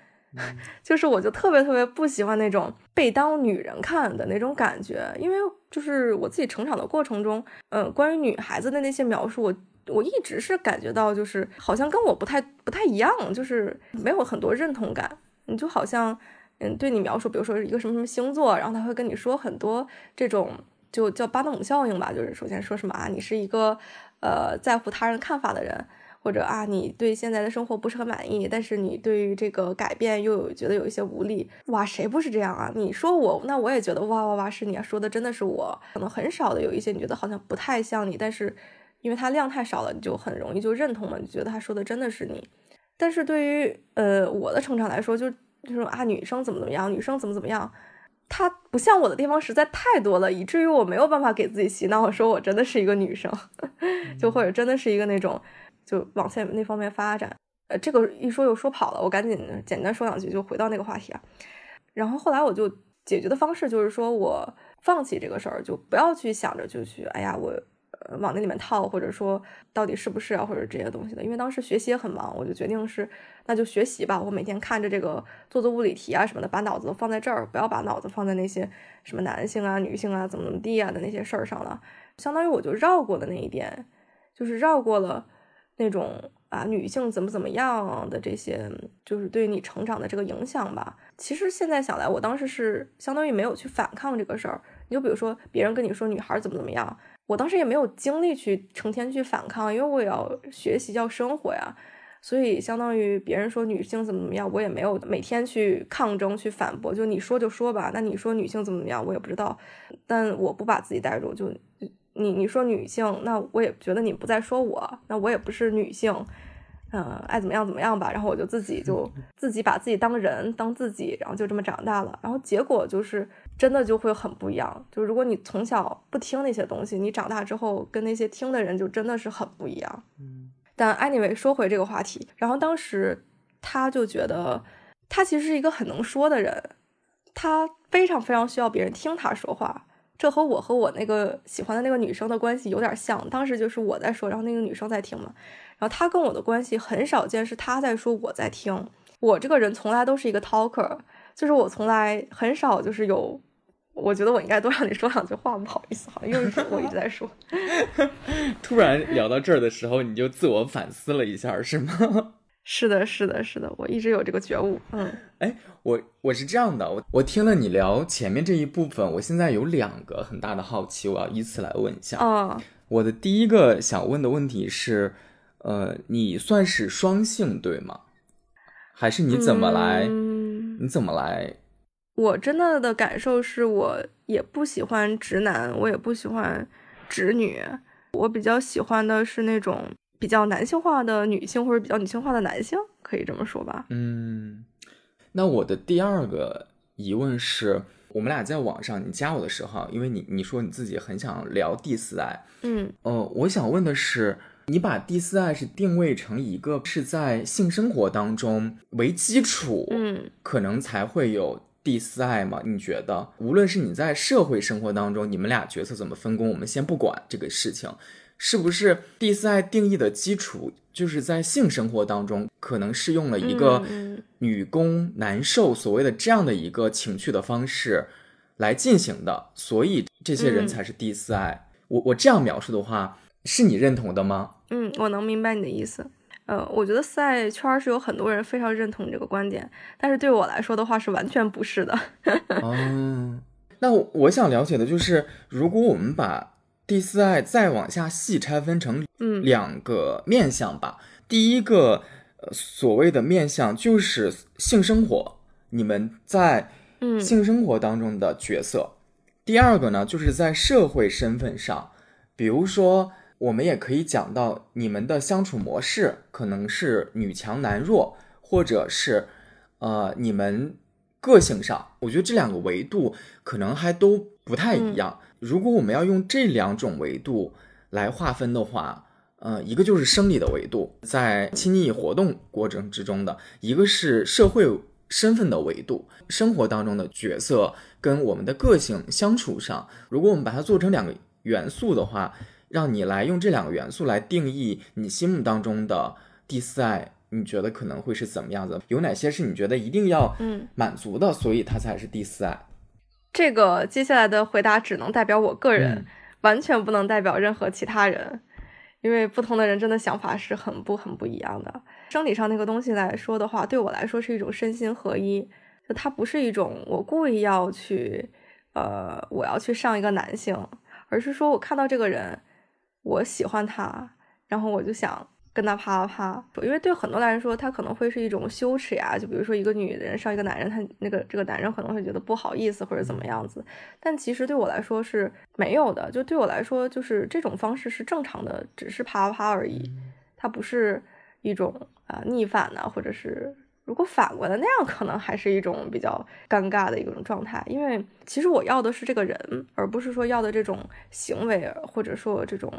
就是，我就特别特别不喜欢那种被当女人看的那种感觉，因为就是我自己成长的过程中，嗯，关于女孩子的那些描述，我我一直是感觉到，就是好像跟我不太不太一样，就是没有很多认同感。你就好像，嗯，对你描述，比如说一个什么什么星座，然后他会跟你说很多这种，就叫巴纳姆效应吧，就是首先说什么啊，你是一个呃在乎他人看法的人。或者啊，你对现在的生活不是很满意，但是你对于这个改变又有觉得有一些无力，哇，谁不是这样啊？你说我，那我也觉得哇哇哇是你，说的真的是我。可能很少的有一些你觉得好像不太像你，但是因为它量太少了，你就很容易就认同嘛，你觉得他说的真的是你。但是对于呃我的成长来说，就就说啊，女生怎么怎么样，女生怎么怎么样，她不像我的地方实在太多了，以至于我没有办法给自己洗脑，说我真的是一个女生，就或者真的是一个那种。就往前那方面发展，呃，这个一说又说跑了，我赶紧简单说两句，就回到那个话题啊。然后后来我就解决的方式就是说我放弃这个事儿，就不要去想着就去，哎呀，我往那里面套，或者说到底是不是啊，或者这些东西的。因为当时学习也很忙，我就决定是那就学习吧。我每天看着这个做做物理题啊什么的，把脑子都放在这儿，不要把脑子放在那些什么男性啊、女性啊怎么怎么地啊的那些事儿上了。相当于我就绕过了那一点，就是绕过了那种啊女性怎么怎么样的这些，就是对你成长的这个影响吧。其实现在想来，我当时是相当于没有去反抗这个事儿。你就比如说别人跟你说女孩怎么怎么样，我当时也没有精力去成天去反抗，因为我也要学习要生活呀。所以相当于别人说女性怎么怎么样，我也没有每天去抗争去反驳。就你说就说吧，那你说女性怎么怎么样，我也不知道。但我不把自己带入，就。你你说女性，那我也觉得你不再说我，那我也不是女性，嗯，爱怎么样怎么样吧。然后我就自己就自己把自己当人当自己，然后就这么长大了。然后结果就是真的就会很不一样。就如果你从小不听那些东西，你长大之后跟那些听的人就真的是很不一样。嗯。但 anyway 说回这个话题，然后当时他就觉得他其实是一个很能说的人，他非常非常需要别人听他说话。这和我和我那个喜欢的那个女生的关系有点像，当时就是我在说，然后那个女生在听嘛。然后她跟我的关系很少见是她在说，我在听。我这个人从来都是一个 talker，就是我从来很少就是有，我觉得我应该多让你说两句话，不好意思哈，因为我一直在说。突然聊到这儿的时候，你就自我反思了一下，是吗？是的，是的，是的，我一直有这个觉悟。嗯，哎，我我是这样的，我我听了你聊前面这一部分，我现在有两个很大的好奇，我要依次来问一下。哦，我的第一个想问的问题是，呃，你算是双性对吗？还是你怎么来？你怎么来？我真的的感受是我也不喜欢直男，我也不喜欢直女，我比较喜欢的是那种。比较男性化的女性或者比较女性化的男性，可以这么说吧。嗯，那我的第二个疑问是，我们俩在网上你加我的时候，因为你你说你自己很想聊第四爱，嗯，呃，我想问的是，你把第四爱是定位成一个是在性生活当中为基础，嗯，可能才会有第四爱吗？你觉得，无论是你在社会生活当中，你们俩角色怎么分工，我们先不管这个事情。是不是第四爱定义的基础就是在性生活当中，可能是用了一个女攻男受所谓的这样的一个情趣的方式来进行的，所以这些人才是第四爱。我我这样描述的话，是你认同的吗？嗯，我能明白你的意思。呃，我觉得四爱圈是有很多人非常认同这个观点，但是对我来说的话是完全不是的。哦，那我想了解的就是，如果我们把第四爱再往下细拆分成两个面相吧。第一个，呃，所谓的面相就是性生活，你们在性生活当中的角色。第二个呢，就是在社会身份上，比如说，我们也可以讲到你们的相处模式可能是女强男弱，或者是，呃，你们个性上，我觉得这两个维度可能还都不太一样。如果我们要用这两种维度来划分的话，呃，一个就是生理的维度，在亲密活动过程之中的；一个是社会身份的维度，生活当中的角色跟我们的个性相处上。如果我们把它做成两个元素的话，让你来用这两个元素来定义你心目当中的第四爱，你觉得可能会是怎么样子？有哪些是你觉得一定要满足的，所以它才是第四爱？这个接下来的回答只能代表我个人，完全不能代表任何其他人，因为不同的人真的想法是很不很不一样的。生理上那个东西来说的话，对我来说是一种身心合一，就它不是一种我故意要去，呃，我要去上一个男性，而是说我看到这个人，我喜欢他，然后我就想。跟他啪啪啪，因为对很多男人说，他可能会是一种羞耻呀。就比如说一个女人上一个男人，他那个这个男人可能会觉得不好意思或者怎么样子。但其实对我来说是没有的，就对我来说就是这种方式是正常的，只是啪啪啪而已。它不是一种啊逆反呢，或者是如果反过来那样，可能还是一种比较尴尬的一种状态。因为其实我要的是这个人，而不是说要的这种行为或者说这种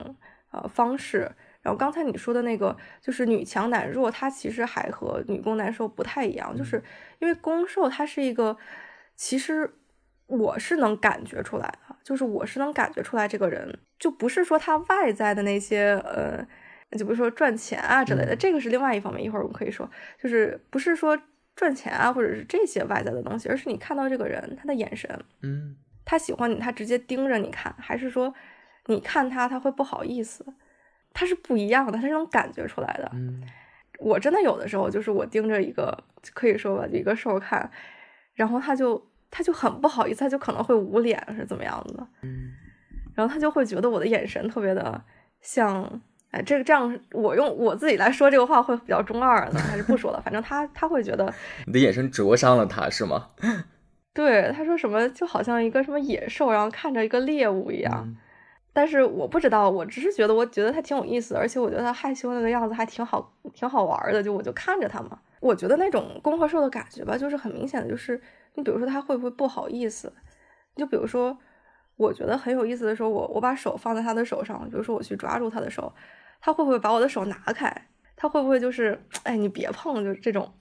呃方式。然后刚才你说的那个就是女强男弱，它其实还和女攻男受不太一样，就是因为攻受它是一个，其实我是能感觉出来的，就是我是能感觉出来这个人，就不是说他外在的那些呃，就比如说赚钱啊之类的，嗯。这个是另外一方面，一会儿我们可以说，就是不是说赚钱啊或者是这些外在的东西，而是你看到这个人他的眼神，嗯。他喜欢你，他直接盯着你看，还是说你看他他会不好意思，他是不一样的，他是能感觉出来的。嗯我真的有的时候就是我盯着一个可以说吧一个兽看，然后他就他就很不好意思，他就可能会捂脸是怎么样子的，嗯然后他就会觉得我的眼神特别的像，哎，这个这样我用我自己来说这个话会比较中二呢，还是不说了，反正他他会觉得，你的眼神灼伤了他是吗？对他说什么就好像一个什么野兽，然后看着一个猎物一样。嗯但是我不知道，我只是觉得，我觉得他挺有意思，而且我觉得他害羞那个样子还挺好，挺好玩的。就我就看着他嘛，我觉得那种攻和受的感觉吧，就是很明显的，就是你比如说他会不会不好意思，就比如说我觉得很有意思的时候，我我把手放在他的手上，比如说我去抓住他的手，他会不会把我的手拿开？他会不会就是哎你别碰，就这种，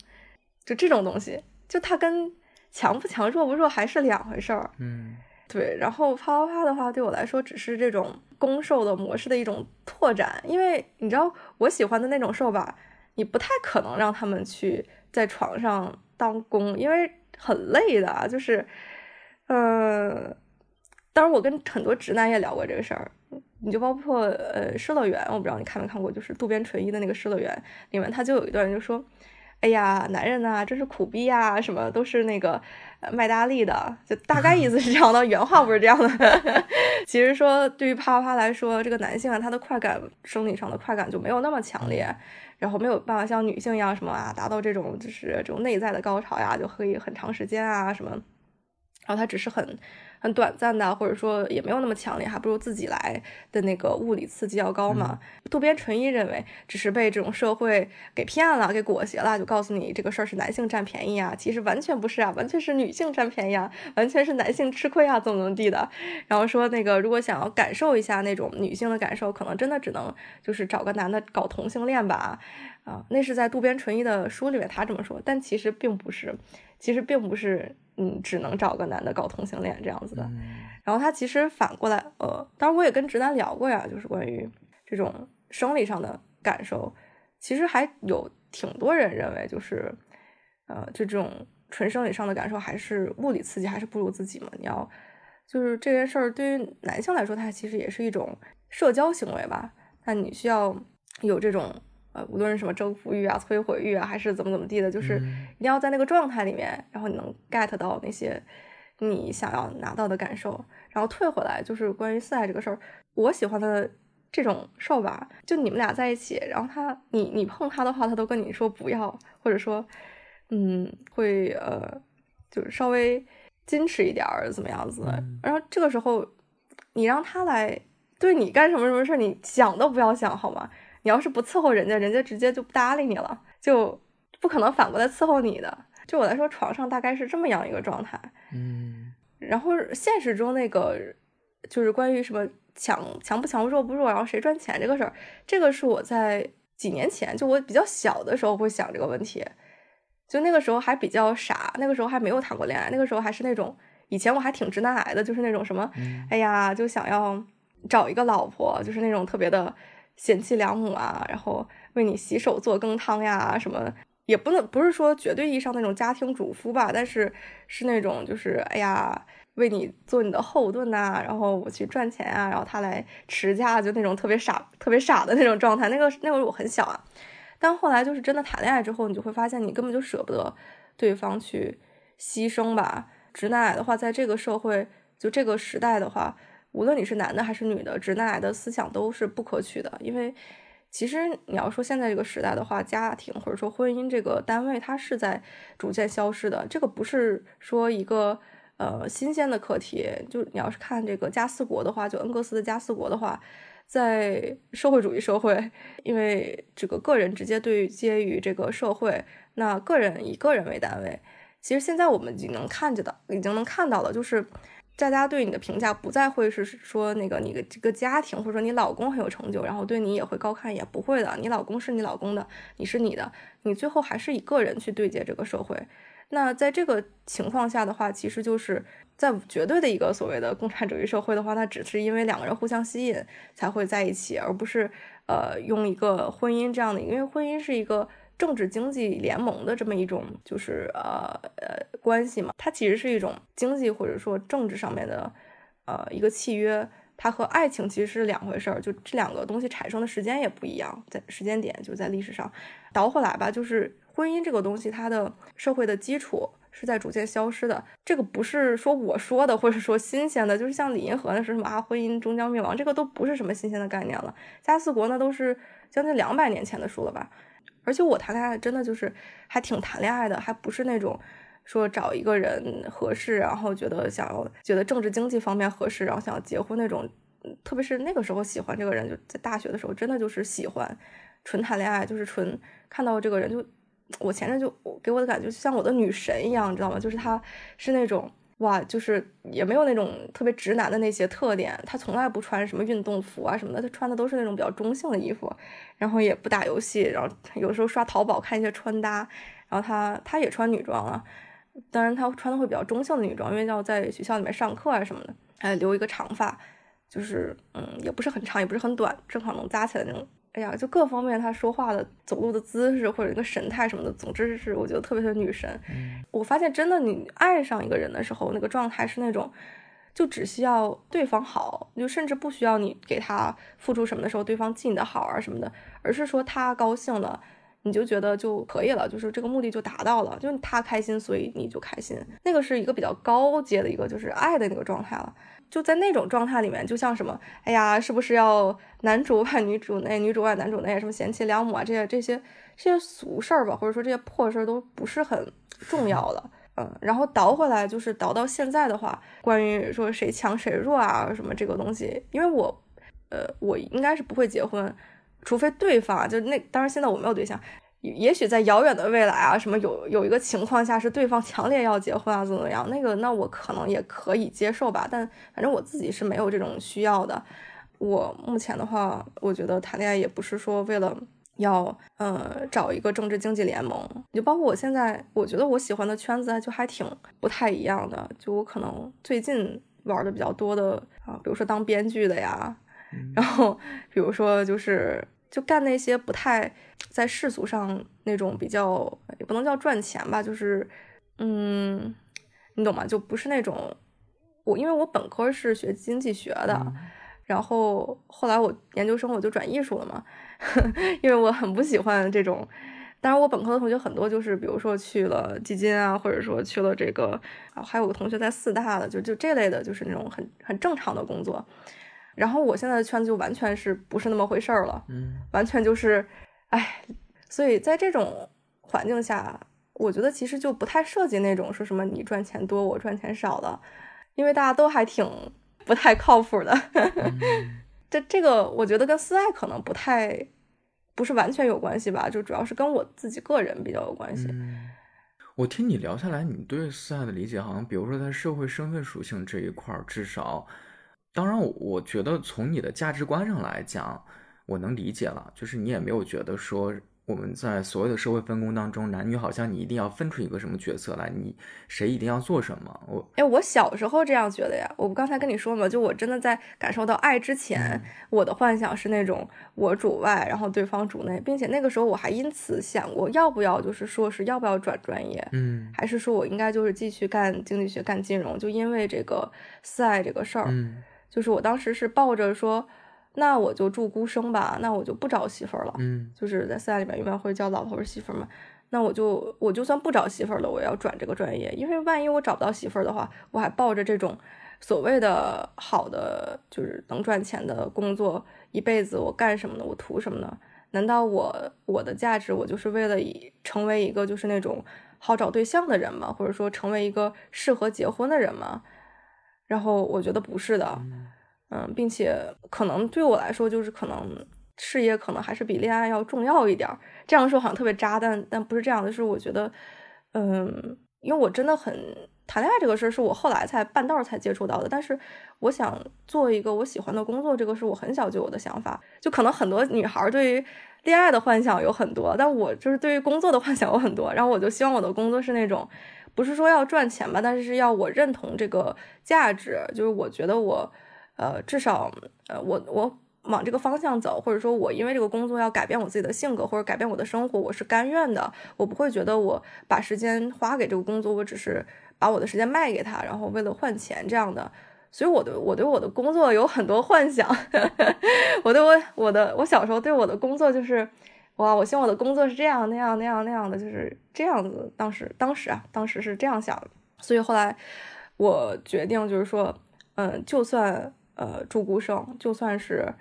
就这种东西，就他跟强不强、弱不弱还是两回事儿。嗯对，然后啪啪啪的话，对我来说只是这种攻受的模式的一种拓展，因为你知道我喜欢的那种受吧，你不太可能让他们去在床上当攻，因为很累的，就是，呃，当然我跟很多直男也聊过这个事儿，你就包括呃《失乐园》，我不知道你看没看过，就是渡边淳一的那个《失乐园》里面，他就有一段就说。哎呀，男人呐、真是苦逼呀、什么都是那个呃麦大力的，就大概意思是这样的，原话不是这样的。其实说对于啪啪啪来说，这个男性啊，他的快感生理上的快感就没有那么强烈，然后没有办法像女性一样什么啊，达到这种就是这种内在的高潮呀，就可以很长时间啊什么。然后他只是很很短暂的，或者说也没有那么强烈，还不如自己来的那个物理刺激要高嘛。渡边淳一认为，只是被这种社会给骗了，给裹挟了，就告诉你这个事儿是男性占便宜啊，其实完全不是啊，完全是女性占便宜啊，完全是男性吃亏啊，怎么怎么地的。然后说那个如果想要感受一下那种女性的感受，可能真的只能就是找个男的搞同性恋吧。啊，那是在渡边淳一的书里面他这么说，但其实并不是，其实并不是，嗯，只能找个男的搞同性恋这样子的。嗯然后他其实反过来，呃，当然我也跟直男聊过呀，就是关于这种生理上的感受，其实还有挺多人认为，就是，呃，就这种纯生理上的感受，还是物理刺激还是不如自己嘛。你要就是这件事儿对于男性来说，它其实也是一种社交行为吧。那你需要有这种呃，无论是什么征服欲啊、摧毁欲啊，还是怎么怎么地的，就是嗯。一定要在那个状态里面，然后你能 get 到那些你想要拿到的感受，然后退回来就是关于四爱这个事儿，我喜欢的这种受吧，就你们俩在一起，然后他你你碰他的话，他都跟你说不要，或者说嗯会呃就是稍微矜持一点儿怎么样子，嗯。然后这个时候你让他来对你干什么什么事儿，你想都不要想好吗？你要是不伺候人家，人家直接就不搭理你了，就不可能反过来伺候你的。对我来说，床上大概是这么样一个状态。嗯然后现实中那个就是关于什么强强不强、弱不弱，然后谁赚钱这个事儿，这个是我在几年前就我比较小的时候会想这个问题，就那个时候还比较傻，那个时候还没有谈过恋爱，那个时候还是那种以前我还挺直男癌的，就是那种什么，嗯哎呀，就想要找一个老婆，就是那种特别的贤妻良母啊，然后为你洗手做羹汤呀什么。也不能不是说绝对意义上那种家庭主妇吧，但是是那种就是哎呀，为你做你的后盾呐、然后我去赚钱啊，然后他来持家，就那种特别傻、特别傻的那种状态。那个那会儿我很小啊，但后来就是真的谈恋爱之后，你就会发现你根本就舍不得对方去牺牲吧。直男癌的话，在这个社会就这个时代的话，无论你是男的还是女的，直男癌的思想都是不可取的，因为。其实你要说现在这个时代的话，家庭或者说婚姻这个单位，它是在逐渐消失的。这个不是说一个呃新鲜的课题。就你要是看这个加斯国的话，就恩格斯的加斯国的话，在社会主义社会，因为这个个人直接对接于这个社会，那个人以个人为单位。其实现在我们已经能看见的，已经能看到了，就是大家对你的评价不再会是说那个你的这个家庭，或者说你老公很有成就，然后对你也会高看也，不会的，你老公是你老公的，你是你的，你最后还是以个人去对接这个社会。那在这个情况下的话，其实就是在绝对的一个所谓的共产主义社会的话，那只是因为两个人互相吸引才会在一起，而不是呃用一个婚姻这样的，因为婚姻是一个。政治经济联盟的这么一种就是呃呃关系嘛，它其实是一种经济或者说政治上面的呃一个契约，它和爱情其实是两回事儿，就这两个东西产生的时间也不一样，在时间点就在历史上。倒回来吧，就是婚姻这个东西，它的社会的基础是在逐渐消失的，这个不是说我说的或者说新鲜的，就是像李银河那是什么啊，婚姻终将灭亡，这个都不是什么新鲜的概念了，加四国那都是将近两百年前的书了吧。而且我谈恋爱真的就是还挺谈恋爱的，还不是那种说找一个人合适，然后觉得想要觉得政治经济方面合适，然后想要结婚那种。特别是那个时候喜欢这个人，就在大学的时候，真的就是喜欢，纯谈恋爱，就是纯看到这个人就，我前任就给我的感觉就像我的女神一样，你知道吗？就是他是那种。哇，就是也没有那种特别直男的那些特点，他从来不穿什么运动服啊什么的，他穿的都是那种比较中性的衣服，然后也不打游戏，然后有时候刷淘宝看一些穿搭，然后他他也穿女装啊，当然他穿的会比较中性的女装，因为要在学校里面上课啊什么的，还留一个长发，就是嗯也不是很长也不是很短，正好能扎起来那种。哎呀，就各方面，他说话的、走路的姿势或者一个神态什么的，总之是我觉得特别的女神。我发现真的，你爱上一个人的时候，那个状态是那种，就只需要对方好，就甚至不需要你给他付出什么的时候，对方记你的好啊什么的，而是说他高兴了，你就觉得就可以了，就是这个目的就达到了，就是他开心，所以你就开心。那个是一个比较高阶的一个，就是爱的那个状态了。就在那种状态里面，就像什么，哎呀，是不是要男主外女主内，女主外男主内，什么贤妻良母啊，这些这些这些俗事儿吧，或者说这些破事儿都不是很重要了，嗯，然后倒回来就是倒到现在的话，关于说谁强谁弱啊什么这个东西，因为我，呃，我应该是不会结婚，除非对方就那，当然现在我没有对象。也许在遥远的未来啊，什么有有一个情况下是对方强烈要结婚啊，怎么怎么样？那个那我可能也可以接受吧。但反正我自己是没有这种需要的。我目前的话，我觉得谈恋爱也不是说为了要呃找一个政治经济联盟。就包括我现在，我觉得我喜欢的圈子就还挺不太一样的。就我可能最近玩的比较多的啊，比如说当编剧的呀，然后比如说就是。就干那些不太在世俗上那种比较，也不能叫赚钱吧，就是，嗯，你懂吗？就不是那种我，因为我本科是学经济学的，然后后来我研究生我就转艺术了嘛，因为我很不喜欢这种。当然，我本科的同学很多，就是比如说去了基金啊，或者说去了这个，啊，还有个同学在四大的，就就这类的，就是那种很很正常的工作。然后我现在的圈子就完全是不是那么回事儿了，嗯，完全就是，哎，所以在这种环境下，我觉得其实就不太涉及那种说什么你赚钱多我赚钱少的，因为大家都还挺不太靠谱的。这这个我觉得跟私爱可能不太不是完全有关系吧，就主要是跟我自己个人比较有关系。我听你聊下来，你对私爱的理解好像，比如说在社会身份属性这一块儿，至少。当然，我觉得从你的价值观上来讲，我能理解了。就是你也没有觉得说我们在所有的社会分工当中，男女好像你一定要分出一个什么角色来，你谁一定要做什么。我哎，我小时候这样觉得呀。我不刚才跟你说嘛，就我真的在感受到爱之前，我的幻想是那种我主外，然后对方主内，并且那个时候我还因此想过要不要就是说是要不要转专业，嗯，还是说我应该就是继续干经济学、干金融，就因为这个四爱这个事儿，嗯。就是我当时是抱着说，那我就住孤生吧，那我就不找媳妇儿了。嗯，就是在四大里面一般会叫老婆或媳妇儿嘛。那我就我就算不找媳妇儿了，我要转这个专业，因为万一我找不到媳妇儿的话，我还抱着这种所谓的好的，就是能赚钱的工作，一辈子我干什么呢？我图什么呢？难道我我的价值我就是为了以成为一个就是那种好找对象的人吗？或者说成为一个适合结婚的人吗？然后我觉得不是的，嗯，并且可能对我来说，就是可能事业可能还是比恋爱要重要一点。这样说好像特别渣，但但不是这样的。是我觉得，嗯，因为我真的很谈恋爱这个事儿是我后来才半道儿才接触到的，但是我想做一个我喜欢的工作，这个是我很小就有的想法。就可能很多女孩对于恋爱的幻想有很多，但我就是对于工作的 幻想有很多。然后我就希望我的工作是那种，不是说要赚钱吧，但是是要我认同这个价值，就是我觉得我，呃，至少，呃，我我。往这个方向走，或者说我因为这个工作要改变我自己的性格，或者改变我的生活，我是甘愿的。我不会觉得我把时间花给这个工作，我只是把我的时间卖给他，然后为了换钱这样的。所以，我对我对我的工作有很多幻想。我对我我的我小时候对我的工作就是，哇，我希望我的工作是这样那样那样那样的，就是这样子。当时当时啊，当时是这样想的。所以后来我决定就是说，嗯，就算呃住孤生，就算是。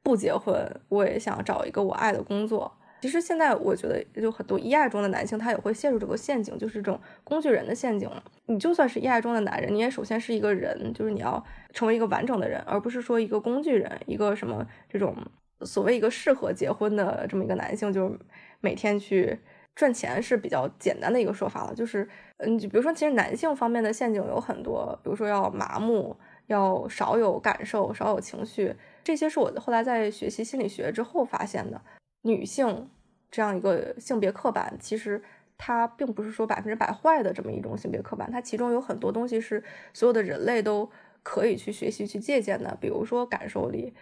不结婚，我也想找一个我爱的工作。其实现在我觉得，就很多一爱中的男性，他也会陷入这个陷阱，就是这种工具人的陷阱。你就算是一爱中的男人，你也首先是一个人，就是你要成为一个完整的人，而不是说一个工具人，一个什么这种所谓一个适合结婚的这么一个男性，就是每天去赚钱是比较简单的一个说法了。就是，嗯，就比如说，其实男性方面的陷阱有很多，比如说要麻木，要少有感受，少有情绪。这些是我后来在学习心理学之后发现的，女性这样一个性别刻板，其实它并不是说百分之百坏的这么一种性别刻板，它其中有很多东西是所有的人类都可以去学习去借鉴的，比如说感受力，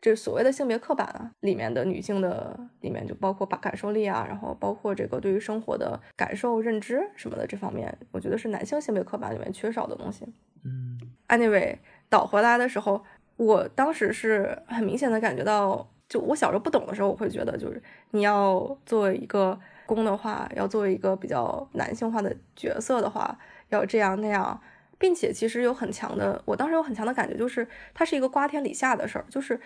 这所谓的性别刻板啊里面的女性的里面就包括把感受力啊，然后包括这个对于生活的感受认知什么的这方面，我觉得是男性性别刻板里面缺少的东西。嗯，anyway 倒回来的时候。我当时是很明显的感觉到，就我小时候不懂的时候，我会觉得就是你要做一个公的话，要做一个比较男性化的角色的话，要这样那样，并且其实有很强的，我当时有很强的感觉，就是它是一个瓜天李下的事儿，就是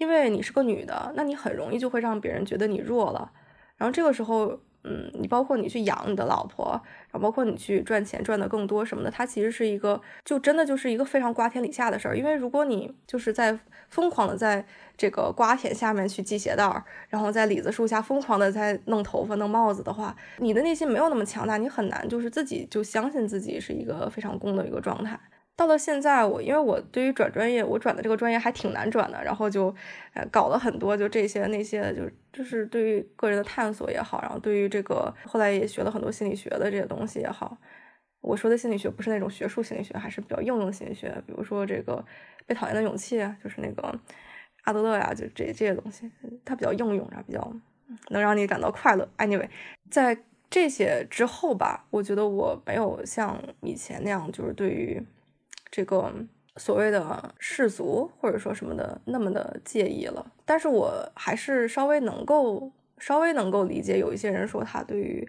因为你是个女的，那你很容易就会让别人觉得你弱了，然后这个时候。嗯，你包括你去养你的老婆，然后包括你去赚钱赚的更多什么的，它其实是一个，就真的就是一个非常瓜天李下的事儿。因为如果你就是在疯狂的在这个瓜田下面去系鞋带儿，然后在李子树下疯狂的在弄头发弄帽子的话，你的内心没有那么强大，你很难就是自己就相信自己是一个非常攻的一个状态。到了现在，我因为我对于转专业，我转的这个专业还挺难转的，然后就，呃，搞了很多就这些那些，就就是对于个人的探索也好，然后对于这个后来也学了很多心理学的这些东西也好，我说的心理学不是那种学术心理学，还是比较应用心理学，比如说这个被讨厌的勇气啊，就是那个阿德勒呀，就这这些东西，它比较应用，然后比较能让你感到快乐。Anyway，在这些之后吧，我觉得我没有像以前那样，就是对于。这个所谓的世俗或者说什么的那么的介意了，但是我还是稍微能够稍微能够理解有一些人说他对于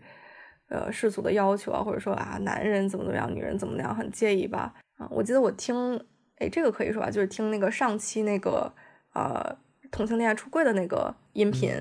呃世俗的要求啊，或者说啊男人怎么怎么样，女人怎么样很介意吧。啊，我记得我听哎这个可以说吧，就是听那个上期那个呃同性恋爱出柜的那个音频，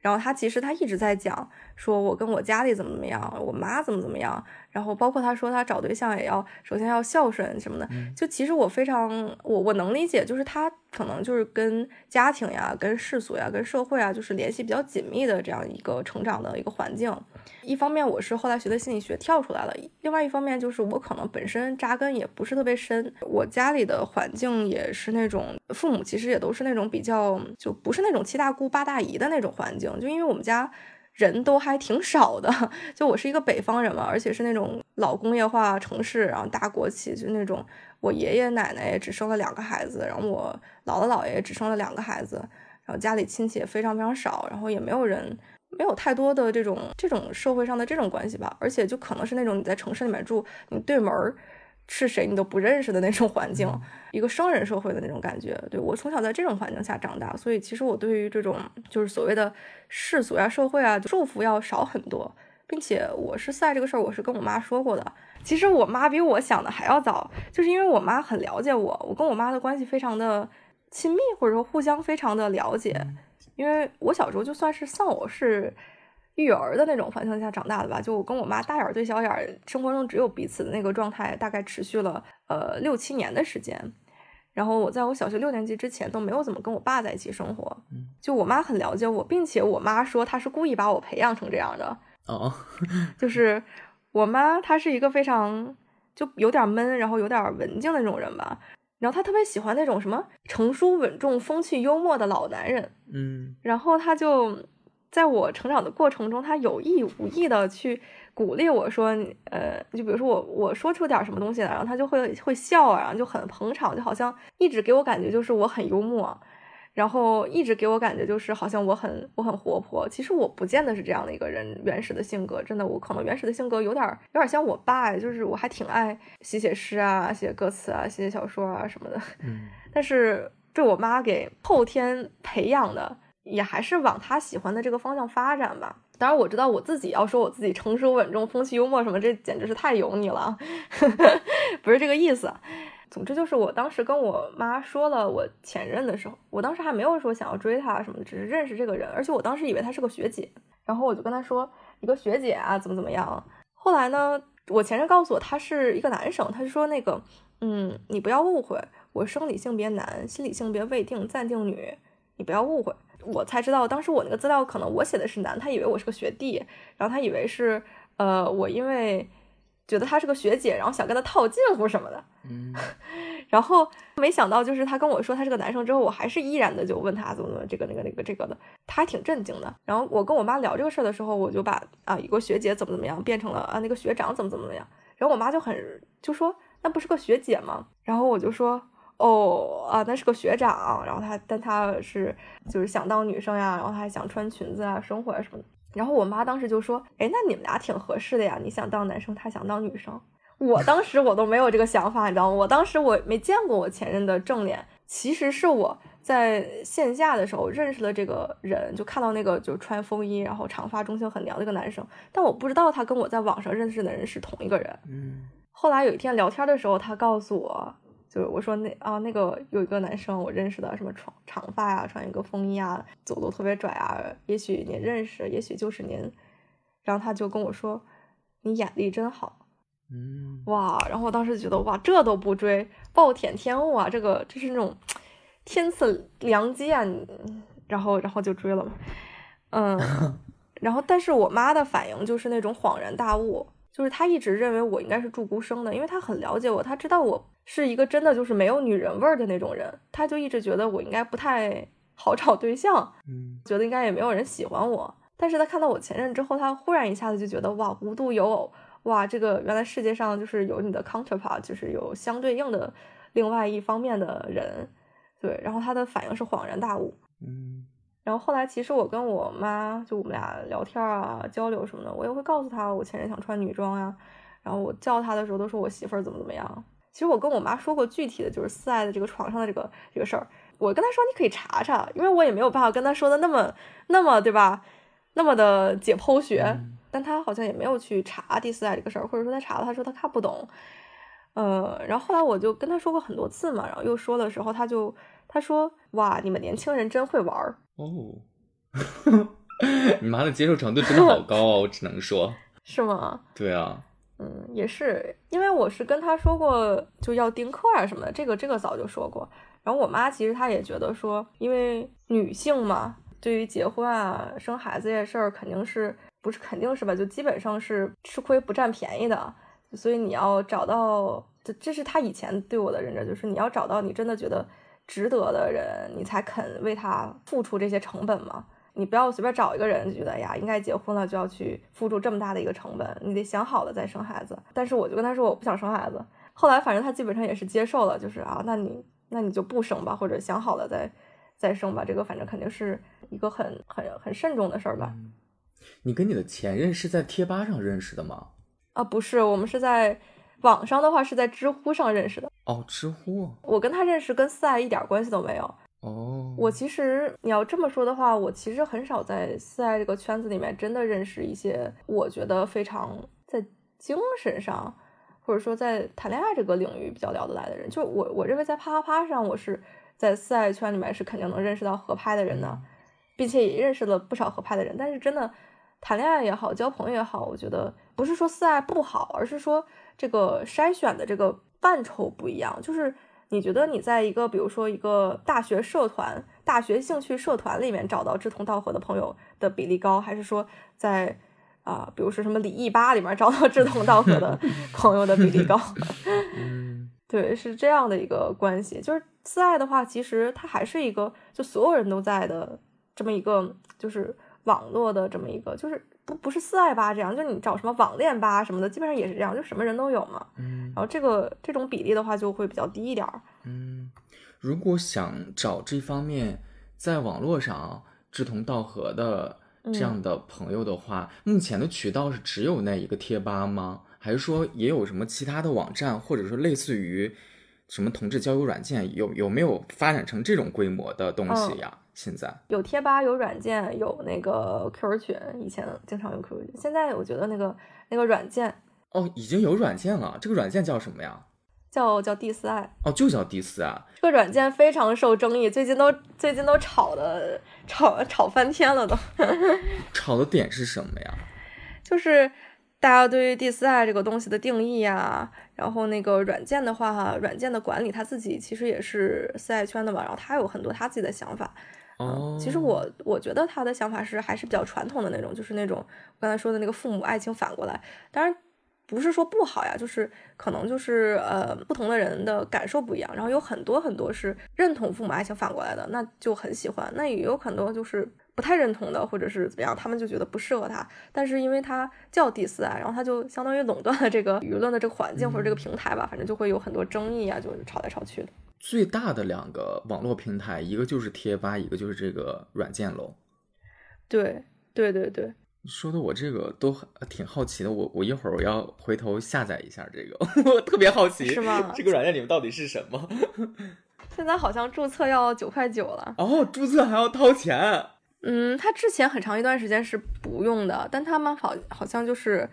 然后他其实他一直在讲说我跟我家里怎么怎么样，我妈怎么怎么样。然后包括他说他找对象也要首先要孝顺什么的，就其实我非常我我能理解，就是他可能就是跟家庭呀、跟世俗呀、跟社会啊，就是联系比较紧密的这样一个成长的一个环境。一方面我是后来学的心理学跳出来了，另外一方面就是我可能本身扎根也不是特别深，我家里的环境也是那种父母其实也都是那种比较就不是那种七大姑八大姨的那种环境，就因为我们家。人都还挺少的，就我是一个北方人嘛，而且是那种老工业化城市，然后大国企，就那种我爷爷奶奶也只生了两个孩子，然后我姥姥姥爷只生了两个孩子，然后家里亲戚也非常非常少，然后也没有人，没有太多的这种这种社会上的这种关系吧，而且就可能是那种你在城市里面住，你对门儿。是谁你都不认识的那种环境，一个生人社会的那种感觉。对我从小在这种环境下长大，所以其实我对于这种就是所谓的世俗呀、社会啊束缚要少很多，并且我是赛这个事儿，我是跟我妈说过的。其实我妈比我想的还要早，就是因为我妈很了解我，我跟我妈的关系非常的亲密，或者说互相非常的了解。因为我小时候就算是丧偶是。育儿的那种环境下长大的吧，就我跟我妈大眼对小眼，生活中只有彼此的那个状态，大概持续了呃六七年的时间。然后我在我小学六年级之前都没有怎么跟我爸在一起生活。就我妈很了解我，并且我妈说她是故意把我培养成这样的。哦，就是我妈她是一个非常就有点闷，然后有点文静的那种人吧。然后她特别喜欢那种什么成熟稳重、风趣幽默的老男人。嗯然后她就在我成长的过程中，他有意无意的去鼓励我说，呃，就比如说我我说出点什么东西来，然后他就会会笑啊，然后就很捧场，就好像一直给我感觉就是我很幽默，然后一直给我感觉就是好像我很我很活泼。其实我不见得是这样的一个人，原始的性格真的，我可能原始的性格有点有点像我爸，就是我还挺爱写写诗啊、写歌词啊、写写小说啊什么的。嗯 但是被我妈给后天培养的，也还是往他喜欢的这个方向发展吧。当然，我知道我自己要说我自己成熟稳重、风趣幽默什么，这简直是太油腻了，不是这个意思。总之就是我当时跟我妈说了我前任的时候，我当时还没有说想要追他什么，只是认识这个人，而且我当时以为他是个学姐，然后我就跟他说一个学姐啊，怎么怎么样。后来呢，我前任告诉我他是一个男生，他就说那个，嗯，你不要误会，我生理性别男，心理性别未定，暂定女，你不要误会。我才知道，当时我那个资料可能我写的是男，他以为我是个学弟，然后他以为是呃我因为觉得她是个学姐，然后想跟她套近乎什么的。嗯 然后没想到，就是他跟我说他是个男生之后，我还是依然的就问他怎么怎么这个那个那个这个的，他还挺震惊的。然后我跟我妈聊这个事儿的时候，我就把啊一个学姐怎么怎么样变成了啊那个学长怎么怎么样，然后我妈就很就说那不是个学姐吗？然后我就说哦啊那是个学长，然后他但他是就是想当女生呀，然后他还想穿裙子啊生活啊什么的。然后我妈当时就说，哎那你们俩挺合适的呀，你想当男生，他想当女生。我当时我都没有这个想法，你知道吗？我当时我没见过我前任的正脸，其实是我在线下的时候认识了这个人，就看到那个就穿风衣，然后长发中性很娘的一个男生，但我不知道他跟我在网上认识的人是同一个人。嗯后来有一天聊天的时候，他告诉我，就是我说那啊那个有一个男生我认识的，什么长长发呀、穿一个风衣啊，走路特别拽啊，也许您认识，也许就是您。然后他就跟我说，你眼力真好。嗯哇！然后我当时觉得哇，这都不追，暴殄天物啊！这个这是那种天赐良机啊！然后然后就追了嘛，嗯，然后但是我妈的反应就是那种恍然大悟，就是他一直认为我应该是祝孤生的，因为他很了解我，他知道我是一个真的就是没有女人味儿的那种人，他就一直觉得我应该不太好找对象，嗯觉得应该也没有人喜欢我。但是他看到我前任之后，他忽然一下子就觉得哇，无独有偶，哇，这个原来世界上就是有你的 counterpart，就是有相对应的另外一方面的人，对。然后他的反应是恍然大悟。嗯然后后来其实我跟我妈就我们俩聊天啊、交流什么的，我也会告诉她我前任想穿女装呀、然后我叫她的时候都说我媳妇儿怎么怎么样。其实我跟我妈说过具体的就是四爱的这个床上的这个这个事儿，我跟她说你可以查查，因为我也没有办法跟她说的那么那么对吧，那么的解剖学。嗯但她好像也没有去查第四爱这个事儿，或者说她查了，她说她看不懂。呃，然后后来我就跟她说过很多次嘛，然后又说的时候，她就她说哇，你们年轻人真会玩儿。哦，你妈的接受程度真的好高啊！我只能说，是吗？对啊，嗯，也是，因为我是跟他说过就要丁克啊什么的，这个这个早就说过。然后我妈其实她也觉得说，因为女性嘛，对于结婚啊、生孩子这些事儿，肯定是不是肯定是吧？就基本上是吃亏不占便宜的，所以你要找到，这这是她以前对我的认知，就是你要找到你真的觉得值得的人，你才肯为他付出这些成本嘛。你不要随便找一个人觉得哎呀，应该结婚了就要去付出这么大的一个成本，你得想好了再生孩子。但是我就跟他说我不想生孩子，后来反正他基本上也是接受了，就是啊，那你那你就不生吧，或者想好了再再生吧。这个反正肯定是一个很很很慎重的事儿吧。嗯你跟你的前任是在贴吧上认识的吗？啊，不是，我们是在网上的话是在知乎上认识的。哦，知乎我跟他认识跟四爱一点关系都没有。哦，我其实你要这么说的话，我其实很少在四爱这个圈子里面真的认识一些我觉得非常在精神上，或者说在谈恋爱这个领域比较聊得来的人。就我我认为在啪啪啪上，我是在四爱圈里面是肯定能认识到合拍的人的，并且也认识了不少合拍的人。但是真的谈恋爱也好，交朋友也好，我觉得不是说四爱不好，而是说这个筛选的这个范畴不一样，就是。你觉得你在一个比如说一个大学社团、大学兴趣社团里面找到志同道合的朋友的比例高，还是说在啊，比如说什么李毅吧里面找到志同道合的 朋友的比例高。嗯对，是这样的一个关系。就是自爱的话，其实它还是一个就所有人都在的这么一个，就是网络的这么一个，就是不不是四爱吧这样，就你找什么网恋吧什么的，基本上也是这样，就什么人都有嘛。嗯然后这个这种比例的话，就会比较低一点儿。嗯，如果想找这方面在网络上志同道合的这样的朋友的话，目前的渠道是只有那一个贴吧吗？还是说也有什么其他的网站，或者说类似于什么同志交友软件，有有没有发展成这种规模的东西呀？现在有贴吧，有软件，有那个 QQ 群，以前经常用 QQ 群，现在我觉得那个那个软件哦，已经有软件了，这个软件叫什么呀？叫叫第四爱哦，就叫第四爱。这个软件非常受争议，最近都最近都吵的吵吵翻天了都。吵的点是什么呀？就是大家对于第四爱这个东西的定义啊，然后那个软件的话，软件的管理他自己其实也是四爱圈的嘛，然后他有很多他自己的想法。哦，其实我我觉得他的想法是还是比较传统的那种，就是那种我刚才说的那个父母爱情反过来，当然。不是说不好呀，就是可能就是呃不同的人的感受不一样，然后有很多很多是认同父母爱情反过来的，那就很喜欢；那也有很多就是不太认同的，或者是怎么样，他们就觉得不适合他。但是因为他叫第四爱，然后他就相当于垄断了这个舆论的这个环境或者这个平台吧，反正就会有很多争议啊，就是吵来吵去的。最大的两个网络平台，一个就是贴吧，一个就是这个软件楼。对对对对，说的我这个都挺好奇的，我我一会儿我要回头下载一下这个，我特别好奇，是吗这个软件里面到底是什么？现在好像注册要九块九了。哦，注册还要掏钱。嗯，它之前很长一段时间是不用的，但他们好好像就是，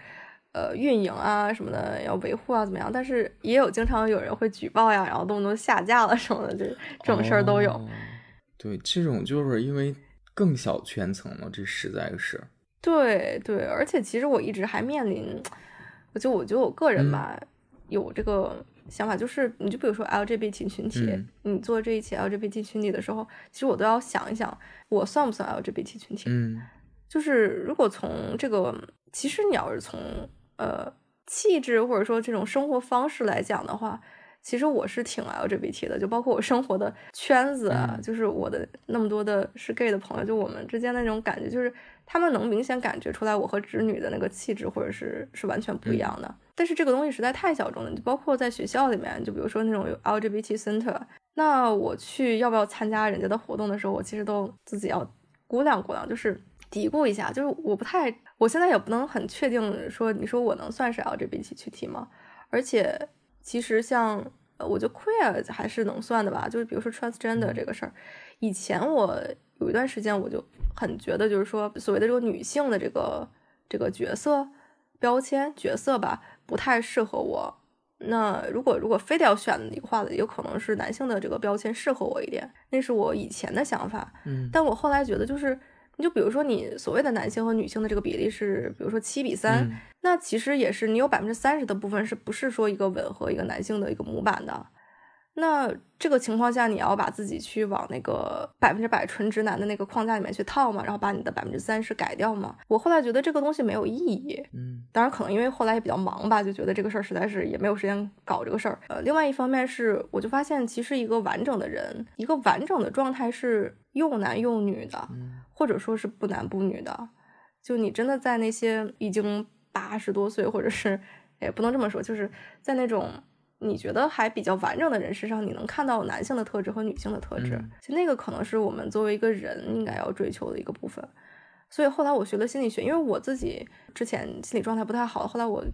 呃，运营啊什么的要维护啊怎么样，但是也有经常有人会举报呀，然后动不动下架了什么的，这这种事儿都有。哦对，这种就是因为更小圈层了，这实在是。对对，而且其实我一直还面临，我就我觉得我个人吧，有这个想法，就是你就比如说 LGBT 群体，嗯你做这一期 LGBT 群体的时候，其实我都要想一想，我算不算 LGBT 群体？嗯就是如果从这个，其实你要是从呃气质或者说这种生活方式来讲的话，其实我是挺 LGBT 的，就包括我生活的圈子啊，嗯就是我的那么多的是 gay 的朋友，就我们之间的那种感觉，就是他们能明显感觉出来我和直女的那个气质或者是是完全不一样的。但是这个东西实在太小众了，就包括在学校里面，就比如说那种有 LGBT center，那我去要不要参加人家的活动的时候，我其实都自己要估量估量，就是嘀咕一下，就是我不太，我现在也不能很确定说，你说我能算是 LGBT 群体吗？而且其实像，呃，我觉得 queer 还是能算的吧，就是比如说 transgender 这个事儿，以前我有一段时间我就很觉得，就是说所谓的这个女性的这个这个角色标签角色吧，不太适合我。那如果如果非得要选的话，有可能是男性的这个标签适合我一点，那是我以前的想法。嗯但我后来觉得，就是你就比如说你所谓的男性和女性的这个比例是，比如说七比三、嗯那其实也是你有百分之三十的部分是不是说一个吻合一个男性的一个模板的？那这个情况下，你要把自己去往那个百分之百纯直男的那个框架里面去套嘛，然后把你的百分之三十改掉嘛？我后来觉得这个东西没有意义。嗯当然，可能因为后来也比较忙吧，就觉得这个事儿实在是也没有时间搞这个事儿。呃，另外一方面是，我就发现其实一个完整的人，一个完整的状态是又男又女的，嗯或者说是不男不女的。就你真的在那些已经八十多岁，或者是也不能这么说，就是在那种你觉得还比较完整的人身上，你能看到男性的特质和女性的特质。嗯其实那个可能是我们作为一个人应该要追求的一个部分。所以后来我学了心理学，因为我自己之前心理状态不太好，后来我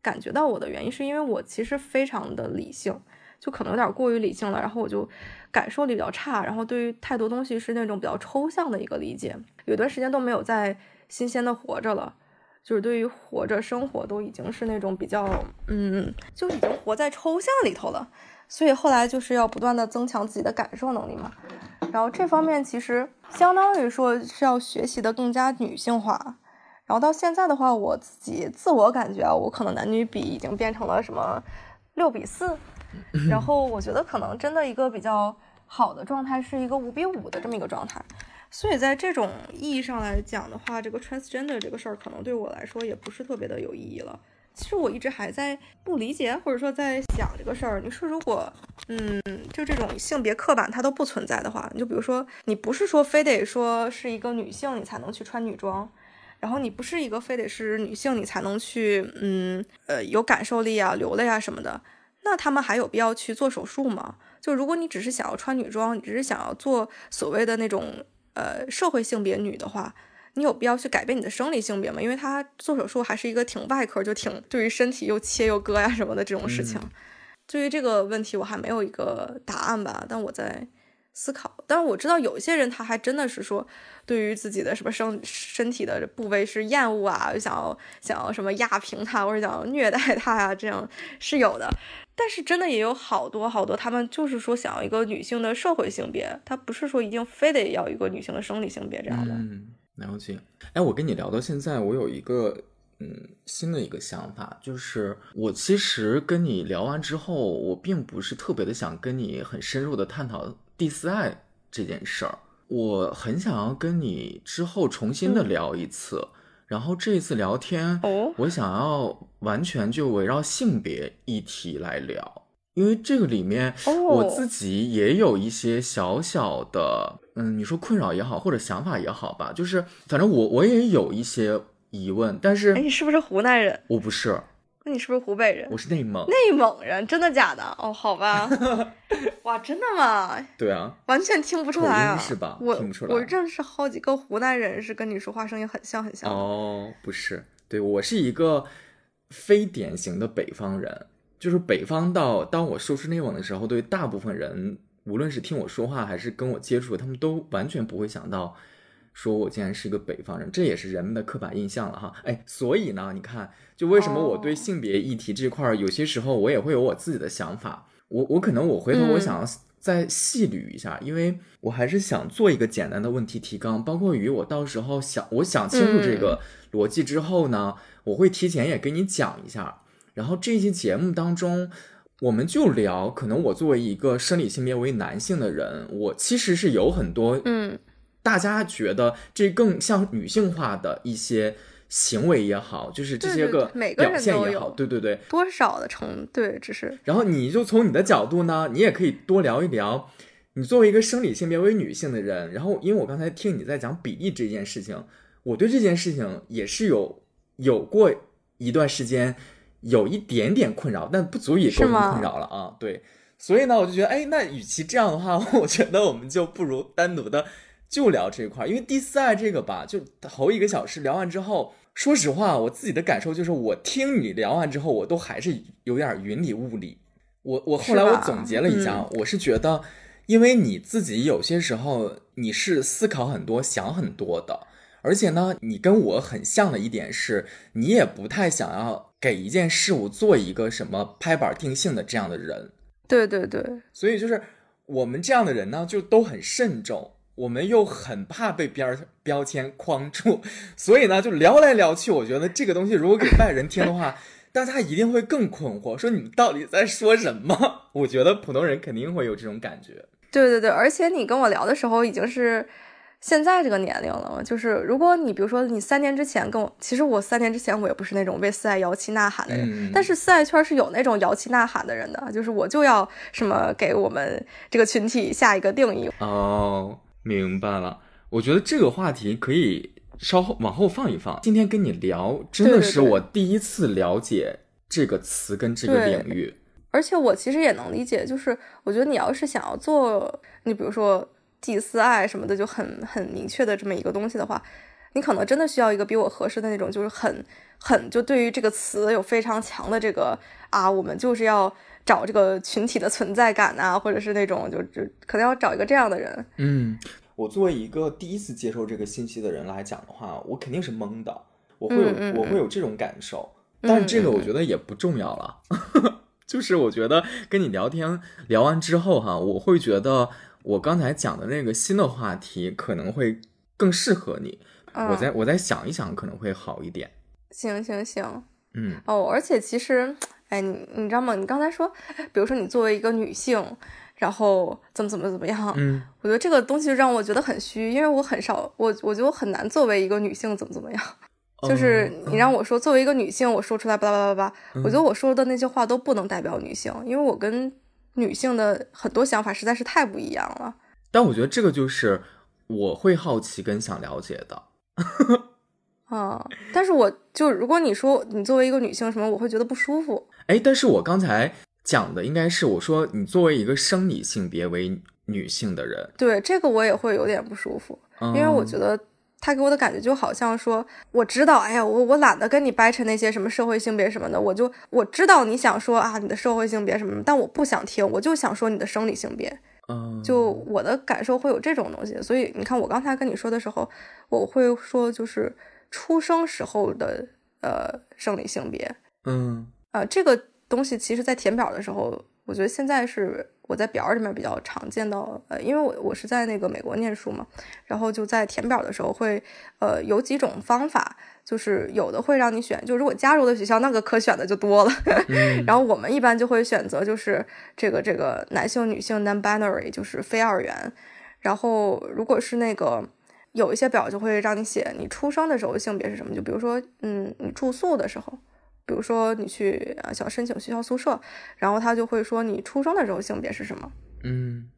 感觉到我的原因是因为我其实非常的理性，就可能有点过于理性了，然后我就感受力比较差，然后对于太多东西是那种比较抽象的一个理解，有段时间都没有在新鲜的活着了。就是对于活着生活都已经是那种比较，嗯，就已经活在抽象里头了，所以后来就是要不断的增强自己的感受能力嘛。然后这方面其实相当于说是要学习的更加女性化。然后到现在的话，我自己自我感觉啊，我可能男女比已经变成了什么六比四，然 后我觉得可能真的一个比较好的状态是一个五比五的这么一个状态。所以在这种意义上来讲的话，这个 transgender 这个事儿可能对我来说也不是特别的有意义了。其实我一直还在不理解，或者说在想这个事儿。你说如果，嗯，就这种性别刻板它都不存在的话，你就比如说你不是说非得说是一个女性你才能去穿女装，然后你不是一个非得是女性你才能去，嗯，呃，有感受力啊、流泪啊什么的，那他们还有必要去做手术吗？就如果你只是想要穿女装，你只是想要做所谓的那种。呃，社会性别女的话，你有必要去改变你的生理性别吗？因为她做手术还是一个挺外科，就挺对于身体又切又割呀什么的这种事情。对于这个问题，我还没有一个答案吧，但我在思考。但是我知道有些人，他还真的是说，对于自己的什么生身体的部位是厌恶啊，想要想要什么压平它，或者想要虐待它呀，这样是有的。但是真的也有好多好多，他们就是说想要一个女性的社会性别，他不是说一定非得要一个女性的生理性别这样的。嗯，了解。哎，我跟你聊到现在，我有一个嗯新的一个想法，就是我其实跟你聊完之后，我并不是特别的想跟你很深入的探讨第四爱这件事儿，我很想要跟你之后重新的聊一次。然后这一次聊天，我想要完全就围绕性别议题来聊，因为这个里面我自己也有一些小小的，嗯，你说困扰也好，或者想法也好吧，就是反正我我也有一些疑问，但是，哎，你是不是湖南人？我不是。那你是不是湖北人？我是内蒙。内蒙人，真的假的？哦，好吧。哇，真的吗？对啊，完全听不出来啊，是吧？我听不出来。我认识好几个湖南人，是跟你说话声音很像很像。哦，不是，对我是一个非典型的北方人，就是北方到当我说出内蒙的时候，对大部分人，无论是听我说话还是跟我接触，他们都完全不会想到。说我竟然是一个北方人，这也是人们的刻板印象了哈。哎，所以呢，你看，就为什么我对性别议题这块儿，有些时候我也会有我自己的想法。我我可能我回头我想要再细捋一下，因为我还是想做一个简单的问题提纲，包括于我到时候想我想清楚这个逻辑之后呢，我会提前也跟你讲一下。然后这期节目当中，我们就聊，可能我作为一个生理性别为男性的人，我其实是有很多嗯。大家觉得这更像女性化的一些行为也好，就是这些个表现也好，对对对，多少的成对，只是。然后你就从你的角度呢，你也可以多聊一聊，你作为一个生理性别为女性的人，然后因为我刚才听你在讲比例这件事情，我对这件事情也是有有过一段时间有一点点困扰，但不足以构成困扰了啊。对，所以呢，我就觉得，哎，那与其这样的话，我觉得我们就不如单独的。就聊这一块，因为第四爱这个吧，就头一个小时聊完之后，说实话，我自己的感受就是，我听你聊完之后，我都还是有点云里雾里。我我后来我总结了一下，我是觉得，因为你自己有些时候你是思考很多、想很多的，而且呢，你跟我很像的一点是，你也不太想要给一件事物做一个什么拍板定性的这样的人。对对对，所以就是我们这样的人呢，就都很慎重。我们又很怕被边标签框住，所以呢，就聊来聊去。我觉得这个东西如果给外人听的话，大家一定会更困惑，说你们到底在说什么？我觉得普通人肯定会有这种感觉。对对对，而且你跟我聊的时候已经是现在这个年龄了，就是如果你比如说你三年之前跟我，其实我三年之前我也不是那种为四爱摇旗呐喊的人，但是四爱圈是有那种摇旗呐喊的人的，就是我就要什么给我们这个群体下一个定义哦。明白了，我觉得这个话题可以稍后往后放一放。今天跟你聊，真的是我第一次了解这个词跟这个领域。而且我其实也能理解，就是我觉得你要是想要做，你比如说祭祀爱什么的，就很很明确的这么一个东西的话，你可能真的需要一个比我合适的那种，就是很很就对于这个词有非常强的这个啊，我们就是要。找这个群体的存在感呐，或者是那种就就可能要找一个这样的人。嗯，我作为一个第一次接受这个信息的人来讲的话，我肯定是懵的，我会有我会有这种感受。但是这个我觉得也不重要了，就是我觉得跟你聊天聊完之后哈，我会觉得我刚才讲的那个新的话题可能会更适合你。我再我再想一想，可能会好一点。行行行，嗯哦，而且其实。哎，你你知道吗？你刚才说，比如说你作为一个女性，然后怎么怎么怎么样。嗯，我觉得这个东西让我觉得很虚，因为我很少，我我觉得我很难作为一个女性怎么怎么样。就是你让我说作为一个女性，我说出来巴拉巴拉巴拉，我觉得我说的那些话都不能代表女性，因为我跟女性的很多想法实在是太不一样了。但我觉得这个就是我会好奇跟想了解的。啊，但是我就如果你说你作为一个女性什么，我会觉得不舒服。哎，但是我刚才讲的应该是我说你作为一个生理性别为女性的人，对这个我也会有点不舒服，因为我觉得。他给我的感觉就好像说，我知道，哎呀，我我懒得跟你掰扯那些什么社会性别什么的，我就我知道你想说啊，你的社会性别什么，但我不想听，我就想说你的生理性别。嗯，就我的感受会有这种东西，所以你看，我刚才跟你说的时候，我会说就是出生时候的呃生理性别。嗯，呃，这个东西其实在填表的时候，我觉得现在是。我在表里面比较常见到，呃，因为我我是在那个美国念书嘛，然后就在填表的时候会，呃，有几种方法，就是有的会让你选，就如果加入的学校，那个可选的就多了。然后我们一般就会选择就是这个这个男性女性 non-binary，就是非二元。然后如果是那个有一些表就会让你写你出生的时候性别是什么，就比如说，嗯，你住宿的时候。比如说你去啊想申请学校宿舍，然后他就会说你出生的时候性别是什么？嗯，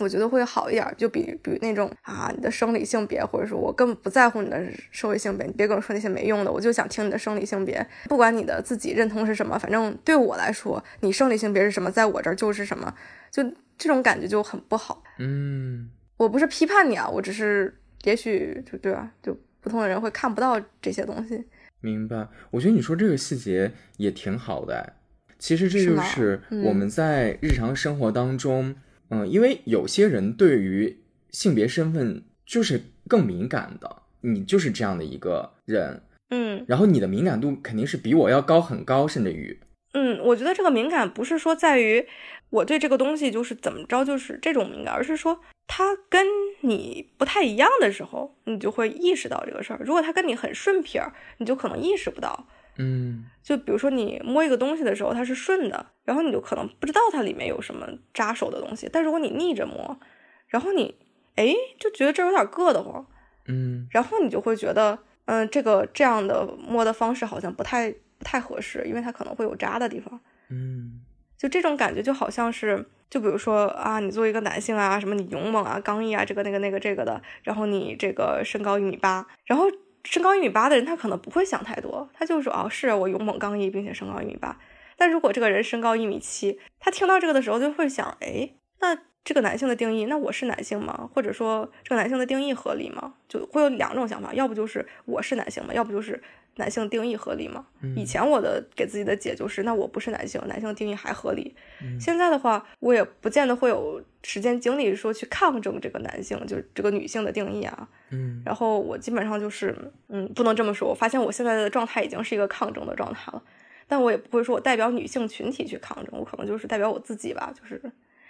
我觉得会好一点，就比比那种啊你的生理性别，或者说我根本不在乎你的社会性别，你别跟我说那些没用的，我就想听你的生理性别，不管你的自己认同是什么，反正对我来说，你生理性别是什么，在我这儿就是什么，就这种感觉就很不好。嗯，我不是批判你啊，我只是也许就对吧，就普通的人会看不到这些东西。明白，我觉得你说这个细节也挺好的。其实这就是我们在日常生活当中，嗯，因为有些人对于性别身份就是更敏感的，你就是这样的一个人，嗯，然后你的敏感度肯定是比我要高很高，甚至于，嗯，我觉得这个敏感不是说在于我对这个东西就是怎么着就是这种敏感，而是说。他跟你不太一样的时候，你就会意识到这个事儿。如果他跟你很顺撇儿，你就可能意识不到。嗯，就比如说你摸一个东西的时候，它是顺的，然后你就可能不知道它里面有什么扎手的东西。但如果你逆着摸，然后你哎就觉得这有点硌得慌，嗯，然后你就会觉得，嗯，这个这样的摸的方式好像不太不太合适，因为它可能会有扎的地方。嗯，就这种感觉就好像是。就比如说啊，你作为一个男性啊，什么你勇猛啊、刚毅啊，这个那个那个这个的，然后你这个身高一米八，然后身高一米八的人他可能不会想太多，他就说哦，是我勇猛刚毅，并且身高一米八。但如果这个人身高一米七，他听到这个的时候就会想，哎，那这个男性的定义，那我是男性吗？或者说这个男性的定义合理吗？就会有两种想法，要不就是我是男性嘛，要不就是。男性定义合理吗？以前我的给自己的解就是，那我不是男性，男性定义还合理。现在的话，我也不见得会有时间精力说去抗争这个男性，就是这个女性的定义啊。嗯，然后我基本上就是，嗯，不能这么说。我发现我现在的状态已经是一个抗争的状态了，但我也不会说我代表女性群体去抗争，我可能就是代表我自己吧。就是，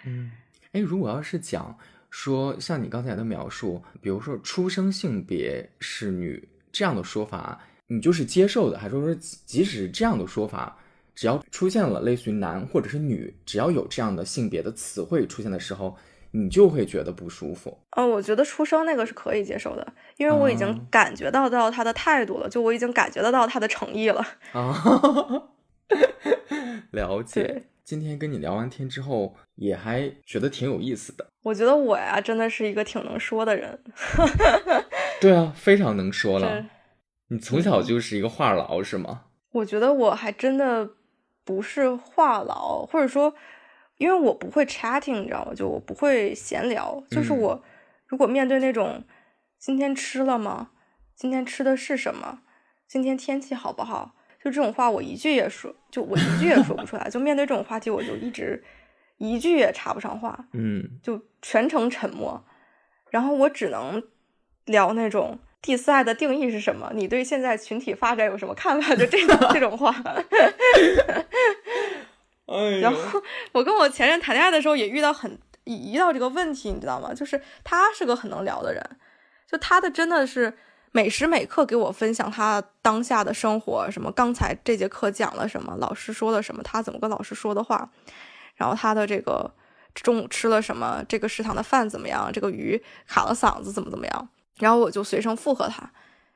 嗯，哎，如果要是讲说像你刚才的描述，比如说出生性别是女这样的说法。你就是接受的，还是说，即使这样的说法，只要出现了类似于男或者是女，只要有这样的性别的词汇出现的时候，你就会觉得不舒服。嗯，我觉得出生那个是可以接受的，因为我已经感觉到到他的态度了，就我已经感觉得到他的诚意了。啊，了解。今天跟你聊完天之后，也还觉得挺有意思的。我觉得我呀，真的是一个挺能说的人。对啊，非常能说了。你从小就是一个话痨是吗？我觉得我还真的不是话痨，或者说，因为我不会 chatting，你知道吗？就我不会闲聊。就是我如果面对那种今天吃了吗？今天吃的是什么？今天天气好不好？就这种话，我一句也说，就我一句也说不出来。就面对这种话题，我就一直一句也插不上话，嗯，就全程沉默。然后我只能聊那种。第四爱的定义是什么？你对现在群体发展有什么看法？就这种这种话。然后我跟我前任谈恋爱的时候也遇到很遇到这个问题，你知道吗？就是他是个很能聊的人，就他的真的是每时每刻给我分享他当下的生活，什么刚才这节课讲了什么，老师说了什么，他怎么跟老师说的话，然后他的这个中午吃了什么，这个食堂的饭怎么样，这个鱼卡了嗓子怎么怎么样，然后我就随声附和他，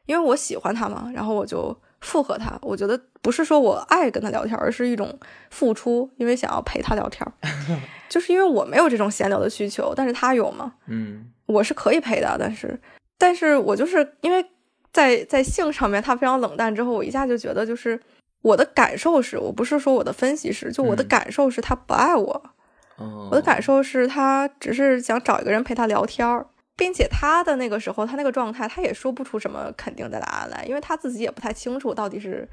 因为我喜欢他嘛，然后我就附和他。我觉得不是说我爱跟他聊天，而是一种付出，因为想要陪他聊天，就是因为我没有这种闲聊的需求，但是他有嘛，嗯，我是可以陪的，但是，但是我就是因为在在性上面他非常冷淡之后，我一下就觉得就是我的感受是我不是说我的分析是，就我的嗯感受是他不爱我。哦，我的感受是他只是想找一个人陪他聊天儿，并且他的那个时候，他那个状态，他也说不出什么肯定的答案来，因为他自己也不太清楚到底是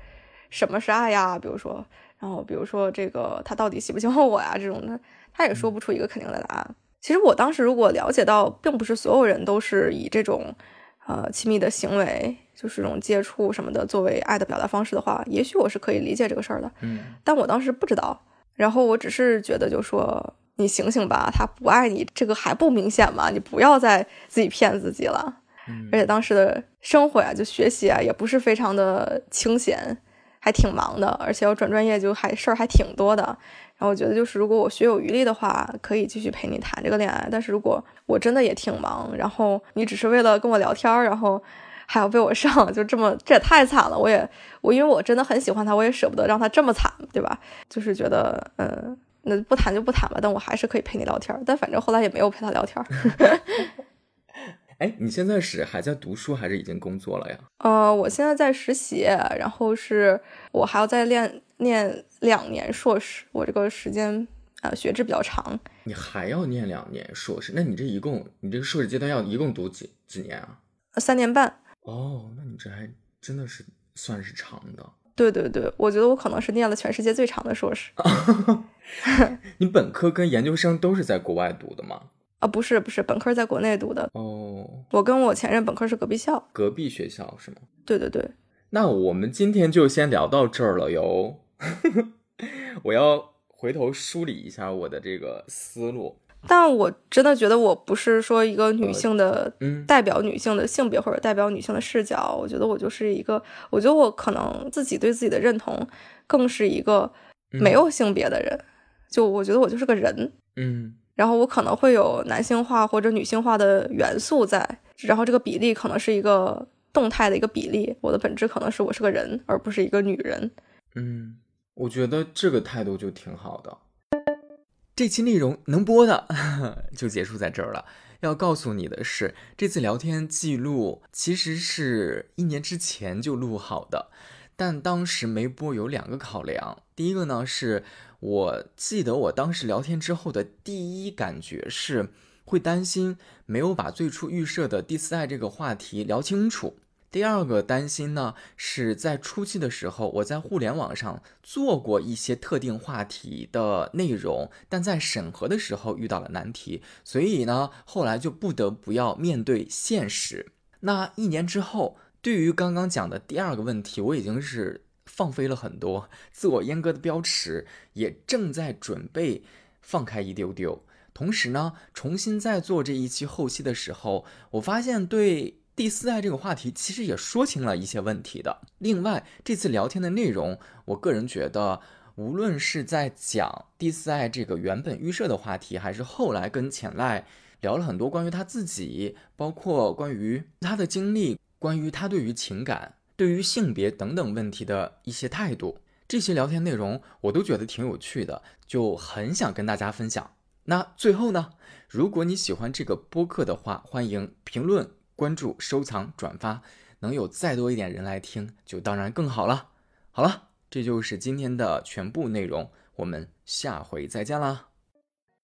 什么是爱呀，比如说，然后比如说这个他到底喜不喜欢我呀这种的，他也说不出一个肯定的答案。其实我当时如果了解到，并不是所有人都是以这种呃亲密的行为，就是这种接触什么的作为爱的表达方式的话，也许我是可以理解这个事儿的。嗯但我当时不知道，然后我只是觉得就说你醒醒吧，他不爱你，这个还不明显吗？你不要再自己骗自己了。嗯而且当时的生活呀，就学习啊，也不是非常的清闲，还挺忙的，而且我转专业就还事儿还挺多的。我觉得就是如果我学有余力的话，可以继续陪你谈这个恋爱。但是如果我真的也挺忙，然后你只是为了跟我聊天，然后还要被我上，就这么这也太惨了。我也我因为我真的很喜欢他，我也舍不得让他这么惨，对吧？就是觉得嗯。那不谈就不谈吧，但我还是可以陪你聊天。但反正后来也没有陪他聊天儿。哎，你现在是还在读书，还是已经工作了呀？呃，我现在在实习，然后是我还要再练念两年硕士，我这个时间呃学制比较长，你还要念两年硕士，那你这一共，你这个硕士阶段要一共读几几年啊？呃三年半。哦，那你这还真的是算是长的。对对对，我觉得我可能是念了全世界最长的硕士 你本科跟研究生都是在国外读的吗？啊，不是不是，本科在国内读的，哦，我跟我前任本科是隔壁校。隔壁学校是吗？对对对，那我们今天就先聊到这儿了哟。我要回头梳理一下我的这个思路。但我真的觉得我不是说一个女性的嗯。代表女性的性别或者代表女性的视角，我觉得我就是一个，我觉得我可能自己对自己的认同更是一个没有性别的人，就我觉得我就是个人，嗯。然后我可能会有男性化或者女性化的元素在，然后这个比例可能是一个动态的一个比例，我的本质可能是我是个人，而不是一个女人。嗯，我觉得这个态度就挺好的。这期内容能播的就结束在这儿了。要告诉你的是，这次聊天记录其实是一年之前就录好的，但当时没播有两个考量。第一个呢，是我记得我当时聊天之后的第一感觉是会担心没有把最初预设的第四爱这个话题聊清楚。第二个担心呢，是在初期的时候，我在互联网上做过一些特定话题的内容，但在审核的时候遇到了难题，所以呢，后来就不得不要面对现实。那一年之后，对于刚刚讲的第二个问题，我已经是放飞了很多，自我阉割的标尺也正在准备放开一丢丢。同时呢，重新在做这一期后期的时候，我发现对。第四爱这个话题其实也说清了一些问题的。另外，这次聊天的内容，我个人觉得，无论是在讲第四爱这个原本预设的话题，还是后来跟浅濑聊了很多关于他自己，包括关于他的经历，关于他对于情感、对于性别等等问题的一些态度，这些聊天内容我都觉得挺有趣的，就很想跟大家分享。那最后呢，如果你喜欢这个播客的话，欢迎评论。关注、收藏、转发，能有再多一点人来听，就当然更好了。好了，这就是今天的全部内容，我们下回再见啦。